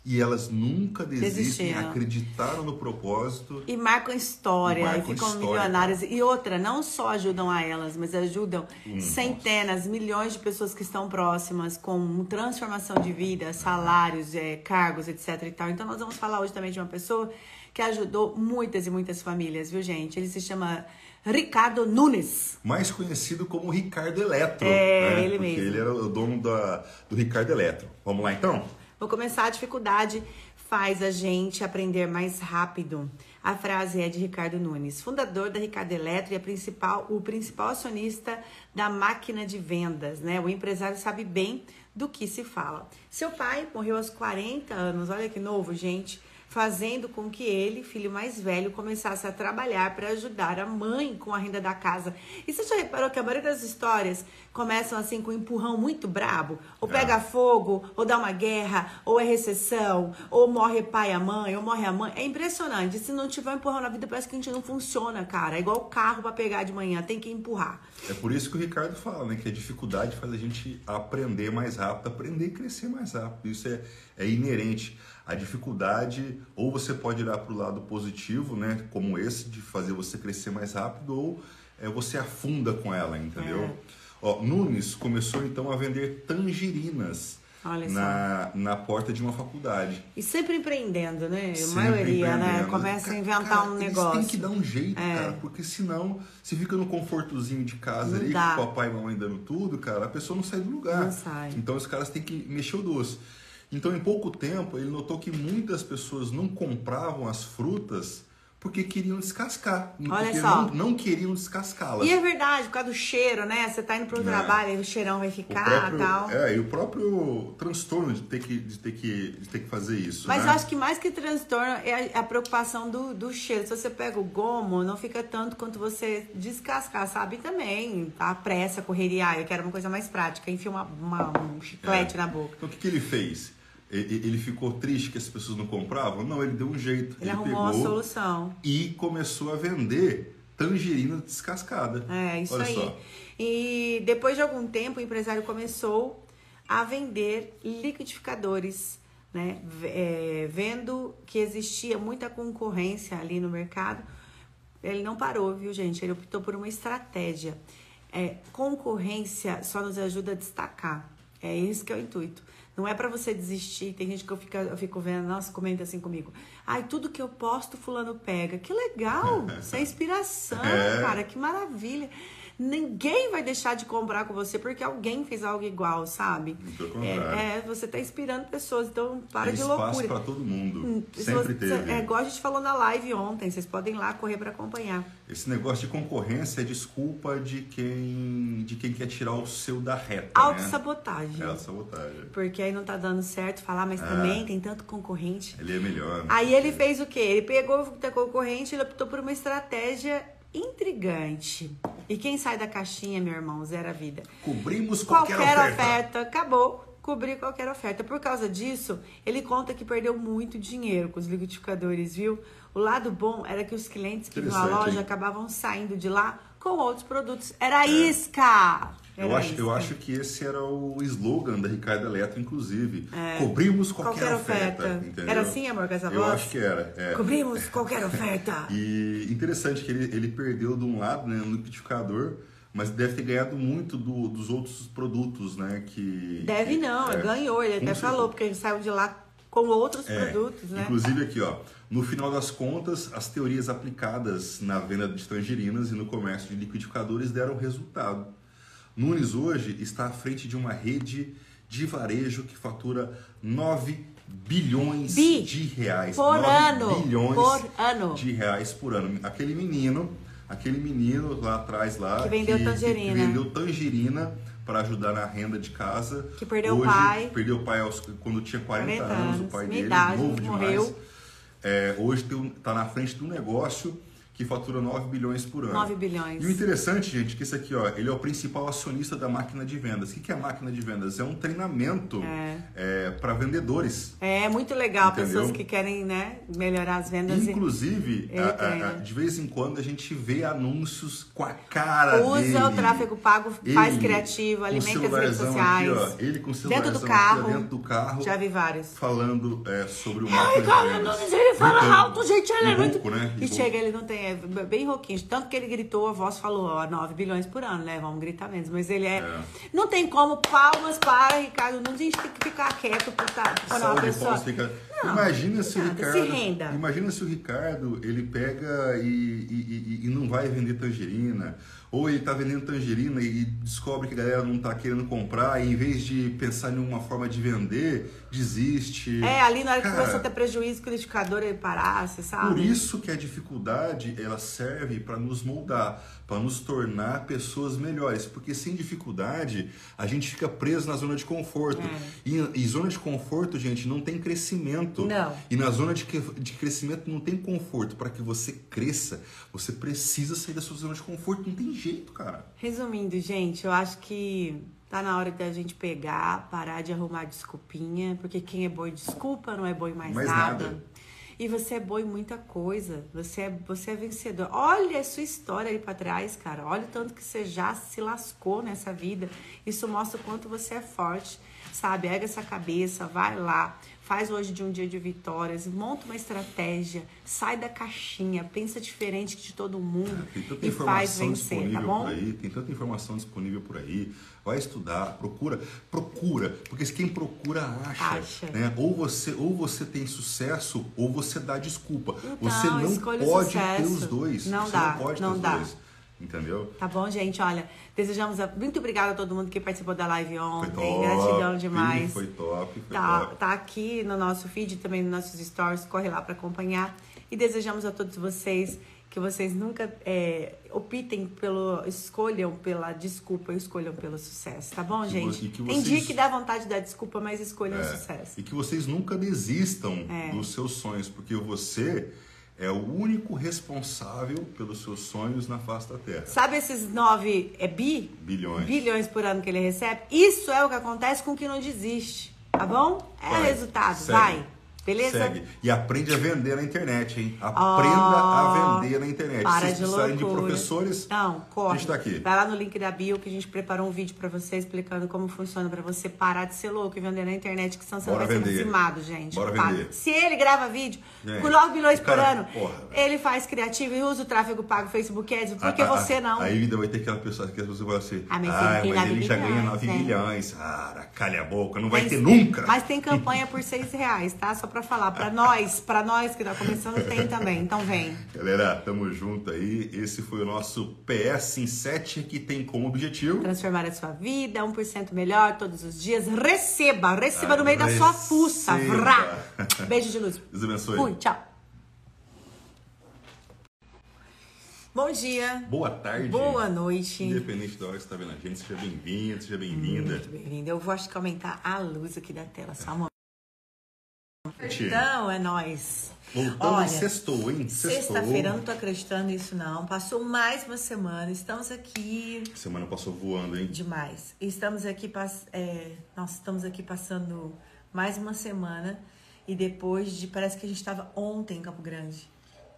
e elas nunca desistem, Desistiram. acreditaram no propósito. E marcam história, e, marcam e ficam história, milionárias. E outra, não só ajudam a elas, mas ajudam hum, centenas, nossa. milhões de pessoas que estão próximas com transformação de vida, salários, é, cargos, etc e tal. Então nós vamos falar hoje também de uma pessoa que ajudou muitas e muitas famílias, viu gente? Ele se chama Ricardo Nunes. Mais conhecido como Ricardo Eletro. É, né? ele Porque mesmo. ele era o dono da, do Ricardo Eletro. Vamos lá então? Vou começar. A dificuldade faz a gente aprender mais rápido. A frase é de Ricardo Nunes, fundador da Ricardo Eletro e principal, o principal acionista da máquina de vendas, né? O empresário sabe bem do que se fala. Seu pai morreu aos 40 anos, olha que novo, gente fazendo com que ele, filho mais velho, começasse a trabalhar para ajudar a mãe com a renda da casa. E você já reparou que a maioria das histórias começam assim com um empurrão muito brabo? Ou pega é. fogo, ou dá uma guerra, ou é recessão, ou morre pai e a mãe, ou morre a mãe. É impressionante. Se não tiver um empurrão na vida, parece que a gente não funciona, cara. É igual o carro para pegar de manhã, tem que empurrar. É por isso que o Ricardo fala, né? Que a dificuldade faz a gente aprender mais rápido, aprender e crescer mais rápido. Isso é, é inerente a dificuldade, ou você pode olhar para o lado positivo, né, como esse, de fazer você crescer mais rápido, ou é, você afunda com ela, entendeu? É. Ó, Nunes começou então a vender tangerinas. Na, na porta de uma faculdade. E sempre empreendendo, né? A maioria, né? Começa a inventar cara, um negócio. Tem que dar um jeito, é. cara, porque senão se fica no confortozinho de casa não ali, dá. com o papai e mamãe dando tudo, cara, a pessoa não sai do lugar. Não sai. Então os caras têm que mexer o doce. Então, em pouco tempo, ele notou que muitas pessoas não compravam as frutas porque queriam descascar. Olha porque só. Não, não queriam descascá-las. E é verdade, por causa do cheiro, né? Você tá indo pro é. trabalho, o cheirão vai ficar e tal. É, e o próprio transtorno de ter que, de ter que, de ter que fazer isso. Mas né? eu acho que mais que transtorno é a, a, preocupação do, do cheiro. Se você pega o gomo, não fica tanto quanto você descascar, sabe? E também tá? a pressa, a correria. Eu quero uma coisa mais prática, enfia uma, uma um chiclete é. na boca. Então o que, que ele fez? Ele ficou triste que as pessoas não compravam? Não, ele deu um jeito. Ele, ele arrumou uma solução. E começou a vender tangerina descascada. É, isso Olha aí. Só. E depois de algum tempo, o empresário começou a vender liquidificadores, né? É, vendo que existia muita concorrência ali no mercado, ele não parou, viu, gente? Ele optou por uma estratégia. É, concorrência só nos ajuda a destacar. É esse que é o intuito. Não é para você desistir. Tem gente que eu fico, eu fico vendo, nossa, comenta assim comigo. Ai, tudo que eu posto, fulano pega. Que legal! Isso é inspiração, é. cara. Que maravilha. Ninguém vai deixar de comprar com você porque alguém fez algo igual, sabe? É, é, você tá inspirando pessoas, então para Tem de loucura. espaço para todo mundo. Hum, Sempre você, teve. É igual a gente falou na live ontem, vocês podem ir lá correr para acompanhar. Esse negócio de concorrência é desculpa de quem de quem quer tirar o seu da reta, Autossabotagem. Né? É, sabotagem. Porque aí não tá dando certo falar, mas é. também tem tanto concorrente. Ele é melhor. Aí ele fez o quê? Ele pegou o concorrente, ele optou por uma estratégia intrigante. E quem sai da caixinha, meu irmão, zera a vida. Cobrimos qualquer, qualquer oferta. oferta. Acabou. Cobrir qualquer oferta. Por causa disso, ele conta que perdeu muito dinheiro com os liquidificadores, viu? O lado bom era que os clientes que iam à loja hein? acabavam saindo de lá com outros produtos. Era é. isca! Eu acho, eu acho que esse era o slogan da Ricardo Eletro, inclusive. É. Cobrimos qualquer, qualquer oferta. oferta era assim, amor, com essa voz? Eu acho que era. É. Cobrimos qualquer oferta. e interessante que ele, ele perdeu de um lado, né, no liquidificador, mas deve ter ganhado muito do, dos outros produtos, né? Que, deve que, não, é, ganhou, ele até falou, porque ele saiu de lá com outros é, produtos, né? Inclusive aqui, ó, no final das contas, as teorias aplicadas na venda de tangerinas e no comércio de liquidificadores deram resultado. Nunes hoje está à frente de uma rede de varejo que fatura 9 bilhões Bi, de reais. Por ano. bilhões por ano. de reais por ano. Aquele menino, aquele menino lá atrás lá que vendeu que, tangerina. Que vendeu tangerina para ajudar na renda de casa. Que perdeu hoje, o pai. Perdeu o pai aos, quando tinha 40, 40 anos, o pai dele, idade, novo demais. É, hoje está na frente do negócio que fatura 9 bilhões por ano. 9 bilhões. E o interessante, gente, é que esse aqui, ó, ele é o principal acionista da máquina de vendas. O que é a máquina de vendas? É um treinamento é. é, para vendedores. É muito legal, Entendeu? pessoas que querem né, melhorar as vendas. Inclusive, a, a, a, de vez em quando a gente vê anúncios com a cara Usa dele. o tráfego pago, faz criativo, alimenta as redes sociais. Aqui, ó, ele com dentro do carro. Aqui, dentro do carro. Já vi vários. Falando é, sobre o máquina Ai, de vendas. Ele fala alto, gente, ele é muito... Né? E, e chega, ele não tem é bem rouquinho. Tanto que ele gritou, a voz falou, ó, 9 bilhões por ano, né? Vamos gritar menos. Mas ele é. é. Não tem como, palmas para, Ricardo. Não a gente tem que ficar quieto por tá, quando uma pessoa. Fica... Não, imagina se o Ricardo. Se renda. Imagina se o Ricardo ele pega e, e, e, e não vai vender tangerina ou ele está vendendo tangerina e descobre que a galera não está querendo comprar e em vez de pensar em uma forma de vender, desiste. É, ali na hora Cara, que começou a ter prejuízo o liquidificador ele parasse, sabe? Por isso que a dificuldade ela serve para nos moldar, para nos tornar pessoas melhores, porque sem dificuldade a gente fica preso na zona de conforto. É. E, e, zona de conforto, gente, não tem crescimento. Não. E na zona de, de crescimento não tem conforto. Para que você cresça, você precisa sair da sua zona de conforto. Não tem jeito, cara. Resumindo, gente, eu acho que Tá na hora da gente pegar, parar de arrumar desculpinha, porque quem é boi desculpa não é boi mais, mais nada. nada. E você é bom em muita coisa. Você é, você é vencedor. Olha a sua história aí para trás, cara. Olha o tanto que você já se lascou nessa vida. Isso mostra o quanto você é forte, sabe? Erga essa cabeça, vai lá. Faz hoje de um dia de vitórias, monta uma estratégia, sai da caixinha, pensa diferente de todo mundo e faz vencer, tá bom? Aí, tem tanta informação disponível por aí. Vai estudar, procura, procura, porque quem procura acha, acha. Né? Ou você, ou você tem sucesso, ou você dá desculpa. Então, você não pode ter os dois. Não você dá, não pode não ter dá. os dois. Entendeu? Tá bom, gente? Olha, desejamos muito obrigada a todo mundo que participou da live ontem. Foi top, Gratidão demais. Foi top, foi tá, top. Tá aqui no nosso feed, também nos nossos stories. Corre lá para acompanhar. E desejamos a todos vocês que vocês nunca é, optem pelo. escolham pela desculpa, escolham pelo sucesso, tá bom, gente? Vocês, Tem dia que dá vontade de dar desculpa, mas escolham é, o sucesso. E que vocês nunca desistam é. dos seus sonhos, porque você é o único responsável pelos seus sonhos na face da Terra. Sabe esses nove é bi? Bilhões. Bilhões por ano que ele recebe? Isso é o que acontece com quem não desiste, tá bom? É vai, resultado, segue. vai. Beleza? Segue. E aprende a vender na internet, hein? Aprenda a vender na internet. Para de precisarem de loucura. professores, Não, corre. a gente tá aqui. Vai lá no link da bio que a gente preparou um vídeo pra você explicando como funciona pra você parar de ser louco e vender na internet, que senão você Bora vai ser vender. dizimado, gente. Bora Para. vender. Se ele grava vídeo Gente, por 9 milhões por ano, porra. ele faz criativo e usa o tráfego pago Facebook Ads, por que A- a- você não? Aí ainda vai ter aquela pessoa que as pessoas vão assim, Ah, mas ah, mas ele já ganha milhões, 9 né?" milhões. Cara, calha a boca, não vai Mas- ter nunca. Mas tem campanha por 6 reais, tá? Só pra falar. Pra nós, pra nós que tá começando, tem também. Então vem. Galera, tamo junto aí. Esse foi o nosso PS em 7 que tem como objetivo Transformar a sua vida 1% melhor todos os dias. Receba, receba no meio da sua fuça. Receba. Vrá. Beijo de luz. Deus abençoe. Fui, tchau. Bom dia. Boa tarde. Boa noite. Independente da hora que você tá vendo a gente, seja bem-vindo, seja bem-vinda. Muito bem-vindo. Eu vou acho que aumentar a luz aqui da tela, só um. Gente, Então, é nóis. Voltamos Olha, sextou, hein? Sexta-feira, não tô acreditando nisso, não. Passou mais uma semana. Estamos aqui Semana passou voando, hein? demais. Estamos aqui, pass- é, nós estamos aqui passando mais uma semana e depois de parece que a gente estava ontem em Campo Grande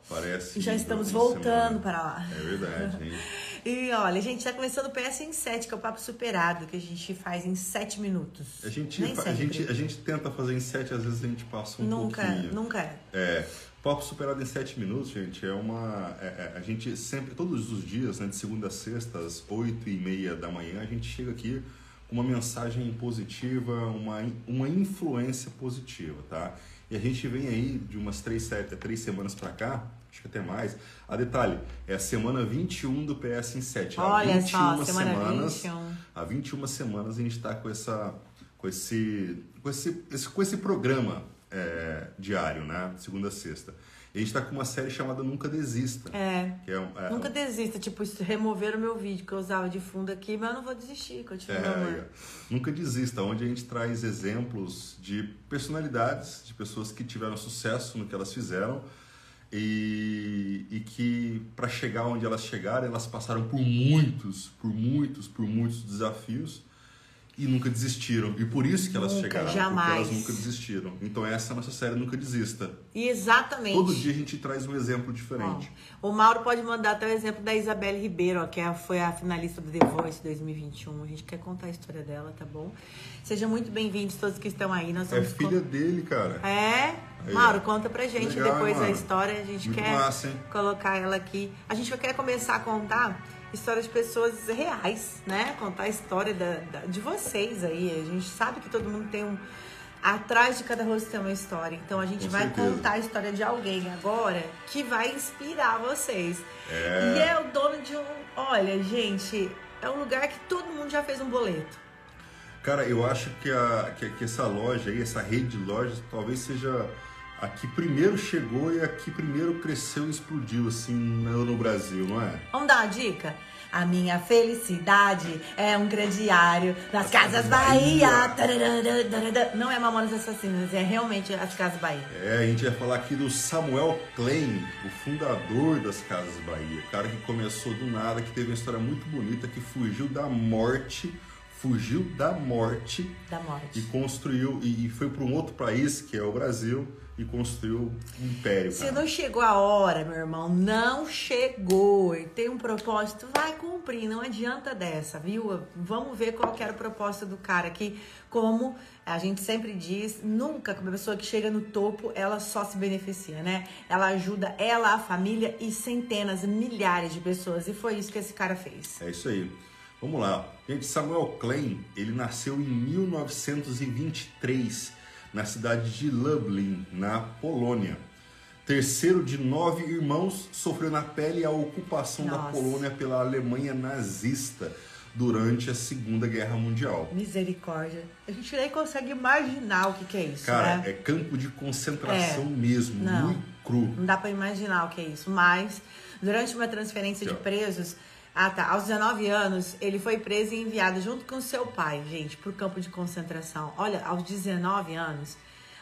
Parece. já estamos uma voltando semana. para lá. É verdade, hein? E olha, gente, tá começando o PS em 7, que é o papo superado que a gente faz em 7 minutos. A gente, Nem a, sempre. gente, a gente tenta fazer em 7, às vezes a gente passa um nunca, pouquinho. nunca é. É, Papo Superado em 7 minutos, gente, é uma. é- é- a gente sempre, todos os dias, né, de segunda a sexta, às 8 e meia da manhã, a gente chega aqui com uma mensagem positiva, uma, uma influência positiva, tá? E a gente vem aí de umas três, sete, três semanas pra cá, acho que até mais. A detalhe, é a semana 21 do PS em 7. Há Olha 21 só, semana semanas, 21. Há 21 semanas a gente está com essa com esse com esse, esse- com esse programa é, diário, né? Segunda a sexta. E a gente está com uma série chamada Nunca Desista. É. É, um- é, Nunca desista, tipo, isso- removeram o meu vídeo que eu usava de fundo aqui, mas eu não vou desistir, continua. é. Nunca Desista, onde a gente traz exemplos de personalidades, de pessoas que tiveram sucesso no que elas fizeram e, e que para chegar onde elas chegaram, elas passaram por muitos, por muitos, por muitos desafios e nunca desistiram. E por isso que elas Nunca, chegaram, jamais. porque elas nunca desistiram. Então essa é a nossa série Nunca Desista. Exatamente. Todo dia a gente traz um exemplo diferente. Ó, o Mauro pode mandar até o exemplo da Isabelle Ribeiro, ó, que é- foi a finalista do The Voice 2021. A gente quer contar a história dela, tá bom? Sejam muito bem-vindos todos que estão aí. Nós É filha dele, cara. con- É? Mauro, conta pra gente Legal, depois a mano. história. A gente Muito quer massa, colocar ela aqui. A gente vai querer começar a contar histórias de pessoas reais, né? Contar a história da, da- de vocês aí. A gente sabe que todo mundo tem um. Atrás de cada rosto tem uma história. Então a gente Com vai certeza. contar a história de alguém agora que vai inspirar vocês. É. E é o dono de um. Olha, gente, é um lugar que todo mundo já fez um boleto. Cara, eu acho que, a, que, que essa loja aí, essa rede de lojas, talvez seja a que primeiro chegou e a que primeiro cresceu e explodiu, assim, no, Brasil, não é? Vamos dar uma dica? A minha felicidade é um crediário nas Casas Bahia. Bahia. Tararara, tararara. Não é Mamonas Assassinas, é realmente as Casas Bahia. É, a gente vai falar aqui do Samuel Klein, o fundador das Casas Bahia. Cara que começou do nada, que teve uma história muito bonita, que fugiu da morte, fugiu da morte Da e morte. construiu, e, e foi para um outro país, que é o Brasil, e construiu um império. Se cara. não chegou a hora, meu irmão, não chegou. E tem um propósito, vai cumprir. Não adianta dessa, viu? Vamos ver qual que era o propósito do cara aqui. Como a gente sempre diz, nunca uma pessoa que chega no topo, ela só se beneficia, né? Ela ajuda ela, a família e centenas, milhares de pessoas. E foi isso que esse cara fez. É isso aí. Vamos lá. Gente, Samuel Klein, ele nasceu em 1923 na cidade de Lublin, na Polônia. Terceiro de nove irmãos, sofreu na pele a ocupação da Nossa. Polônia pela Alemanha nazista durante a Segunda Guerra Mundial. Misericórdia. A gente nem consegue imaginar o que, que é isso, Cara, né? é campo de concentração É. mesmo, Não. muito cru. Não dá pra imaginar o que é isso. Mas, durante uma transferência de presos, ah tá, aos 19 anos, ele foi preso e enviado junto com seu pai, gente, pro campo de concentração. Olha, aos 19 anos,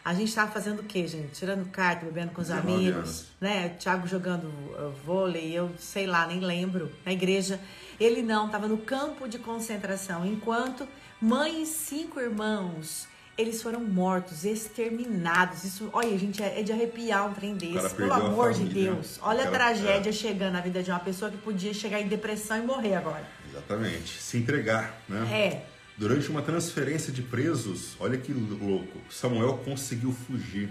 a gente tava fazendo o quê, gente? Tirando carta, bebendo com os 19 amigos, anos. né? O Thiago jogando uh, vôlei, eu sei lá, nem lembro, na igreja. Ele não, tava no campo de concentração, enquanto mãe e cinco irmãos eles foram mortos, exterminados. Isso, olha, gente, é, é de arrepiar um trem desse. Pelo a amor de. Deus. Olha a Aquela- tragédia é. chegando na vida de uma pessoa que podia chegar em depressão e morrer agora. Exatamente. Se entregar, né? É. Durante uma transferência de presos, olha que louco, Samuel conseguiu fugir.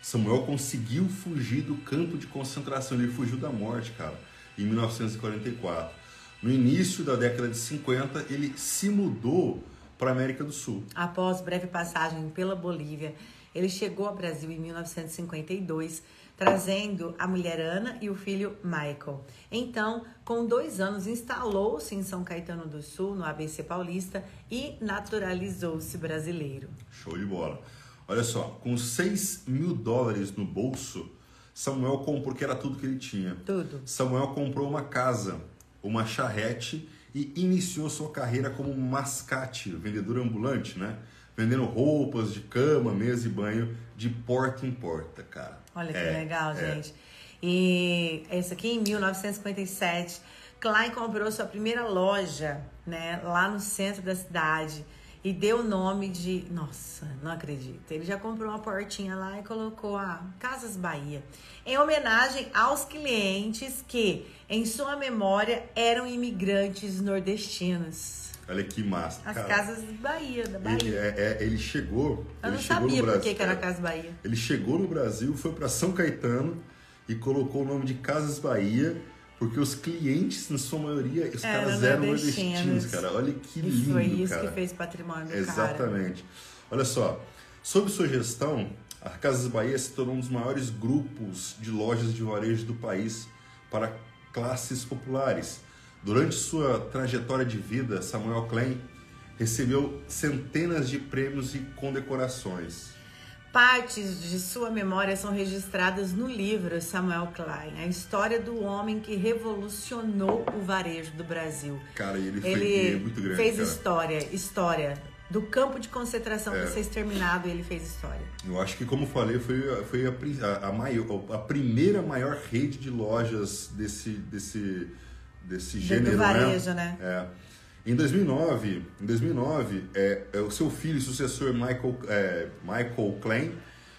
Samuel conseguiu fugir do campo de concentração, ele fugiu da morte, cara, em 1944. No início da década de 50, ele se mudou para a América do Sul. Após breve passagem pela Bolívia, ele chegou ao Brasil em 1952, trazendo a mulher Ana e o filho Michael. Então, com dois anos, instalou-se em São Caetano do Sul, no ABC Paulista, e naturalizou-se brasileiro. Show de bola. Olha só, com 6 mil dólares no bolso, Samuel comprou, porque era tudo que ele tinha. Tudo. Samuel comprou uma casa, uma charrete e iniciou sua carreira como mascate, vendedor ambulante, né? Vendendo roupas de cama, mesa e banho de porta em porta, cara. Olha que É, legal, é. gente. E esse aqui em 1957, Klein comprou sua primeira loja, né, lá no centro da cidade e deu o nome de, nossa, não acredito. Ele já comprou uma portinha lá e colocou a Casas Bahia, em homenagem aos clientes que, em sua memória, eram imigrantes nordestinos. Olha que massa, As cara. Casas Bahia, da Bahia. Ele, é- é- ele chegou. Eu ele não chegou sabia no por Brasil, que, que era é, Casa Bahia. Ele chegou no Brasil, foi para São Caetano e colocou o nome de Casas Bahia, porque os clientes, na sua maioria, os Eram caras eram nordestinos. cara. Olha que E lindo, foi isso cara. que fez patrimônio do cara. Exatamente. Olha só, sob sua gestão, a Casas Bahia se tornou um dos maiores grupos de lojas de varejo do país para classes populares. Durante sua trajetória de vida, Samuel Klein recebeu centenas de prêmios e condecorações. Partes de sua memória são registradas no livro Samuel Klein, a história do homem que revolucionou o varejo do Brasil. Cara, e ele foi Ele muito grande. fez cara. história, história do campo de concentração É. para ser exterminado, ele fez história. Eu acho que, como falei, foi, a- foi a, a, a maior, a primeira maior rede de lojas desse, desse, desse gênero, do varejo, né? É. Em 2009, em 2009 é, é, o seu filho e sucessor Michael, é, Michael Klein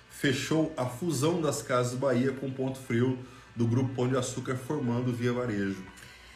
fechou a fusão das Casas Bahia com Ponto Frio do Grupo Pão de Açúcar, formando Via Varejo.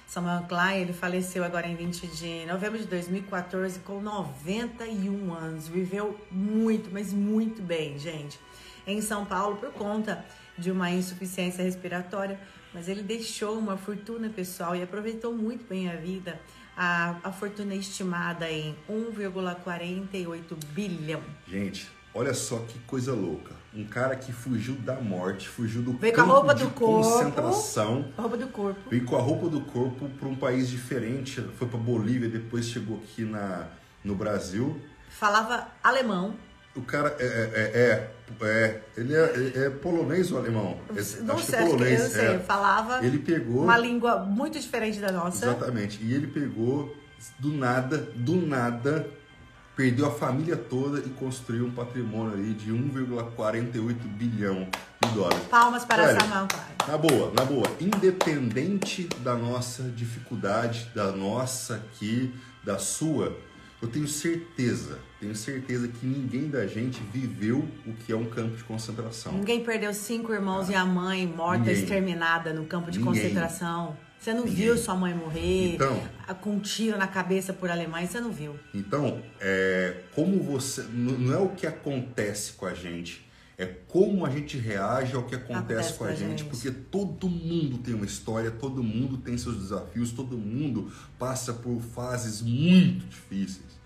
Samuel Klein, ele faleceu agora em 20 de novembro de 2014 com 91 anos. Viveu muito, mas muito bem, gente. Em São Paulo por conta de uma insuficiência respiratória, mas ele deixou uma fortuna pessoal e aproveitou muito bem a vida. A, a fortuna estimada em 1,48 bilhão. Gente, olha só que coisa louca. Um cara que fugiu da morte, fugiu do Veio com a campo roupa de do corpo. concentração. Roupa do corpo. Veio com a roupa do corpo para um país diferente, foi para Bolívia, depois chegou aqui na, no Brasil. Falava alemão. O cara é, é, é, é- ele é, é- é polonês ou alemão? É, não acho que sei, é polonês. eu sei. é. Falava Ele pegou, uma língua muito diferente da nossa. exatamente, e ele pegou do nada, do nada, perdeu a família toda e construiu um patrimônio ali de 1,48 bilhão de dólares. Palmas para Olha, Samuel Klein. Na boa, na boa. Independente da nossa dificuldade, da nossa aqui, da sua, eu tenho certeza, tenho certeza que ninguém da gente viveu o que é um campo de concentração. Ninguém perdeu cinco irmãos e a mãe morta, Ninguém. exterminada no campo de Ninguém. concentração. Você não Ninguém. viu sua mãe morrer Então- com um tiro na cabeça por alemães, você não viu. Então, é, como você. Não é o que acontece com a gente, é como a gente reage ao que acontece, com a gente, Porque todo mundo tem uma história, todo mundo tem seus desafios, todo mundo passa por fases muito difíceis.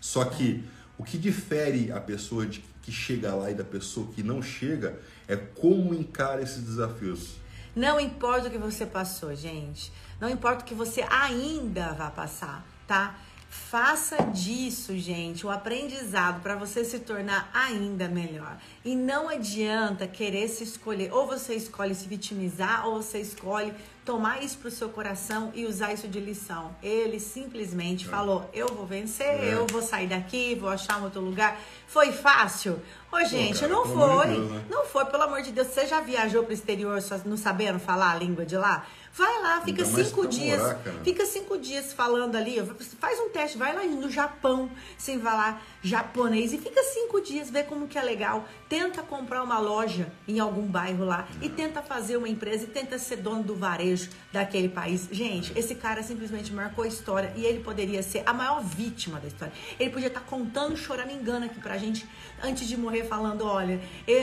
Só que o que difere a pessoa de que chega lá e da pessoa que não chega é como encara esses desafios. Não importa o que você passou, gente. Não importa o que você ainda vai passar, tá? Faça disso, gente, um aprendizado para você se tornar ainda melhor. E não adianta querer se escolher. Ou você escolhe se vitimizar, ou você escolhe tomar isso pro seu coração e usar isso de lição. Ele simplesmente falou: Eu vou vencer, É. eu vou sair daqui, vou achar um outro lugar. Foi fácil? Ô, gente, cara, não foi. de Deus, né? Não foi, pelo amor de Deus. Você já viajou pro exterior só não sabendo falar a língua de lá? Vai lá, fica cinco dias. Morar, fica cinco dias falando ali. Faz um teste, vai lá no Japão, sem falar japonês, e fica cinco dias, vê como que é legal. Tenta comprar uma loja em algum bairro lá e tenta fazer uma empresa e tenta ser dono do varejo daquele país. Gente, esse cara simplesmente marcou a história e ele poderia ser a maior vítima da história. Ele podia estar contando, chorando engano aqui pra gente antes de morrer, falando: olha,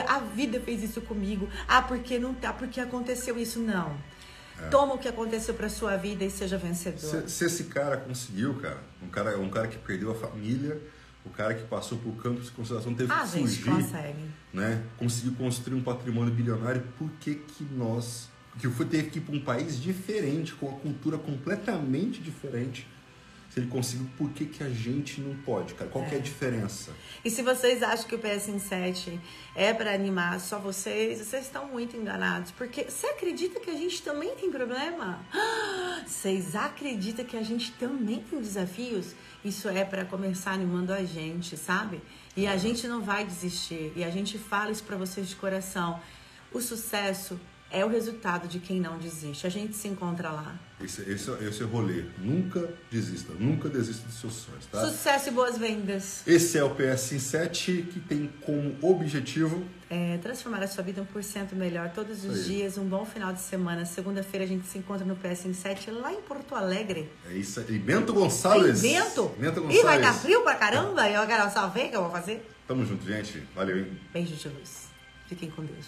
a vida fez isso comigo. Ah, porque não tá, porque aconteceu isso. Não. É. Toma o que aconteceu para sua vida e seja vencedor. Se, se, esse cara conseguiu, cara, um cara, um cara que perdeu a família, o cara que passou por campos de consideração teve ah, que fugir, consegue. né? Conseguiu construir um patrimônio bilionário. Por que que nós, que foi teve que ir para um país diferente, com uma cultura completamente diferente? Se ele conseguiu, por que, que a gente não pode, cara? Qual é. é a diferença? E se vocês acham que o PS7 é para animar só vocês, vocês estão muito enganados. Porque você acredita que a gente também tem problema? Vocês acreditam que a gente também tem desafios? Isso é para começar animando a gente, sabe? E a gente não vai desistir. E a gente fala isso para vocês de coração. O sucesso é o resultado de quem não desiste. A gente se encontra lá. Esse, esse, esse é o rolê. Nunca desista, nunca desista dos seus sonhos, tá? Sucesso e boas vendas. Esse é o PS7 que tem como objetivo é, transformar a sua vida 1% melhor todos os dias. Um bom final de semana. Segunda-feira a gente se encontra no PS7 lá em Porto Alegre. É isso aí. Bento Gonçalves. Em Bento? Bento Gonçalves. E vai estar frio pra caramba. Eu quero o que eu vou fazer. Tamo junto, gente. Valeu, hein? Beijo de luz. Fiquem com Deus.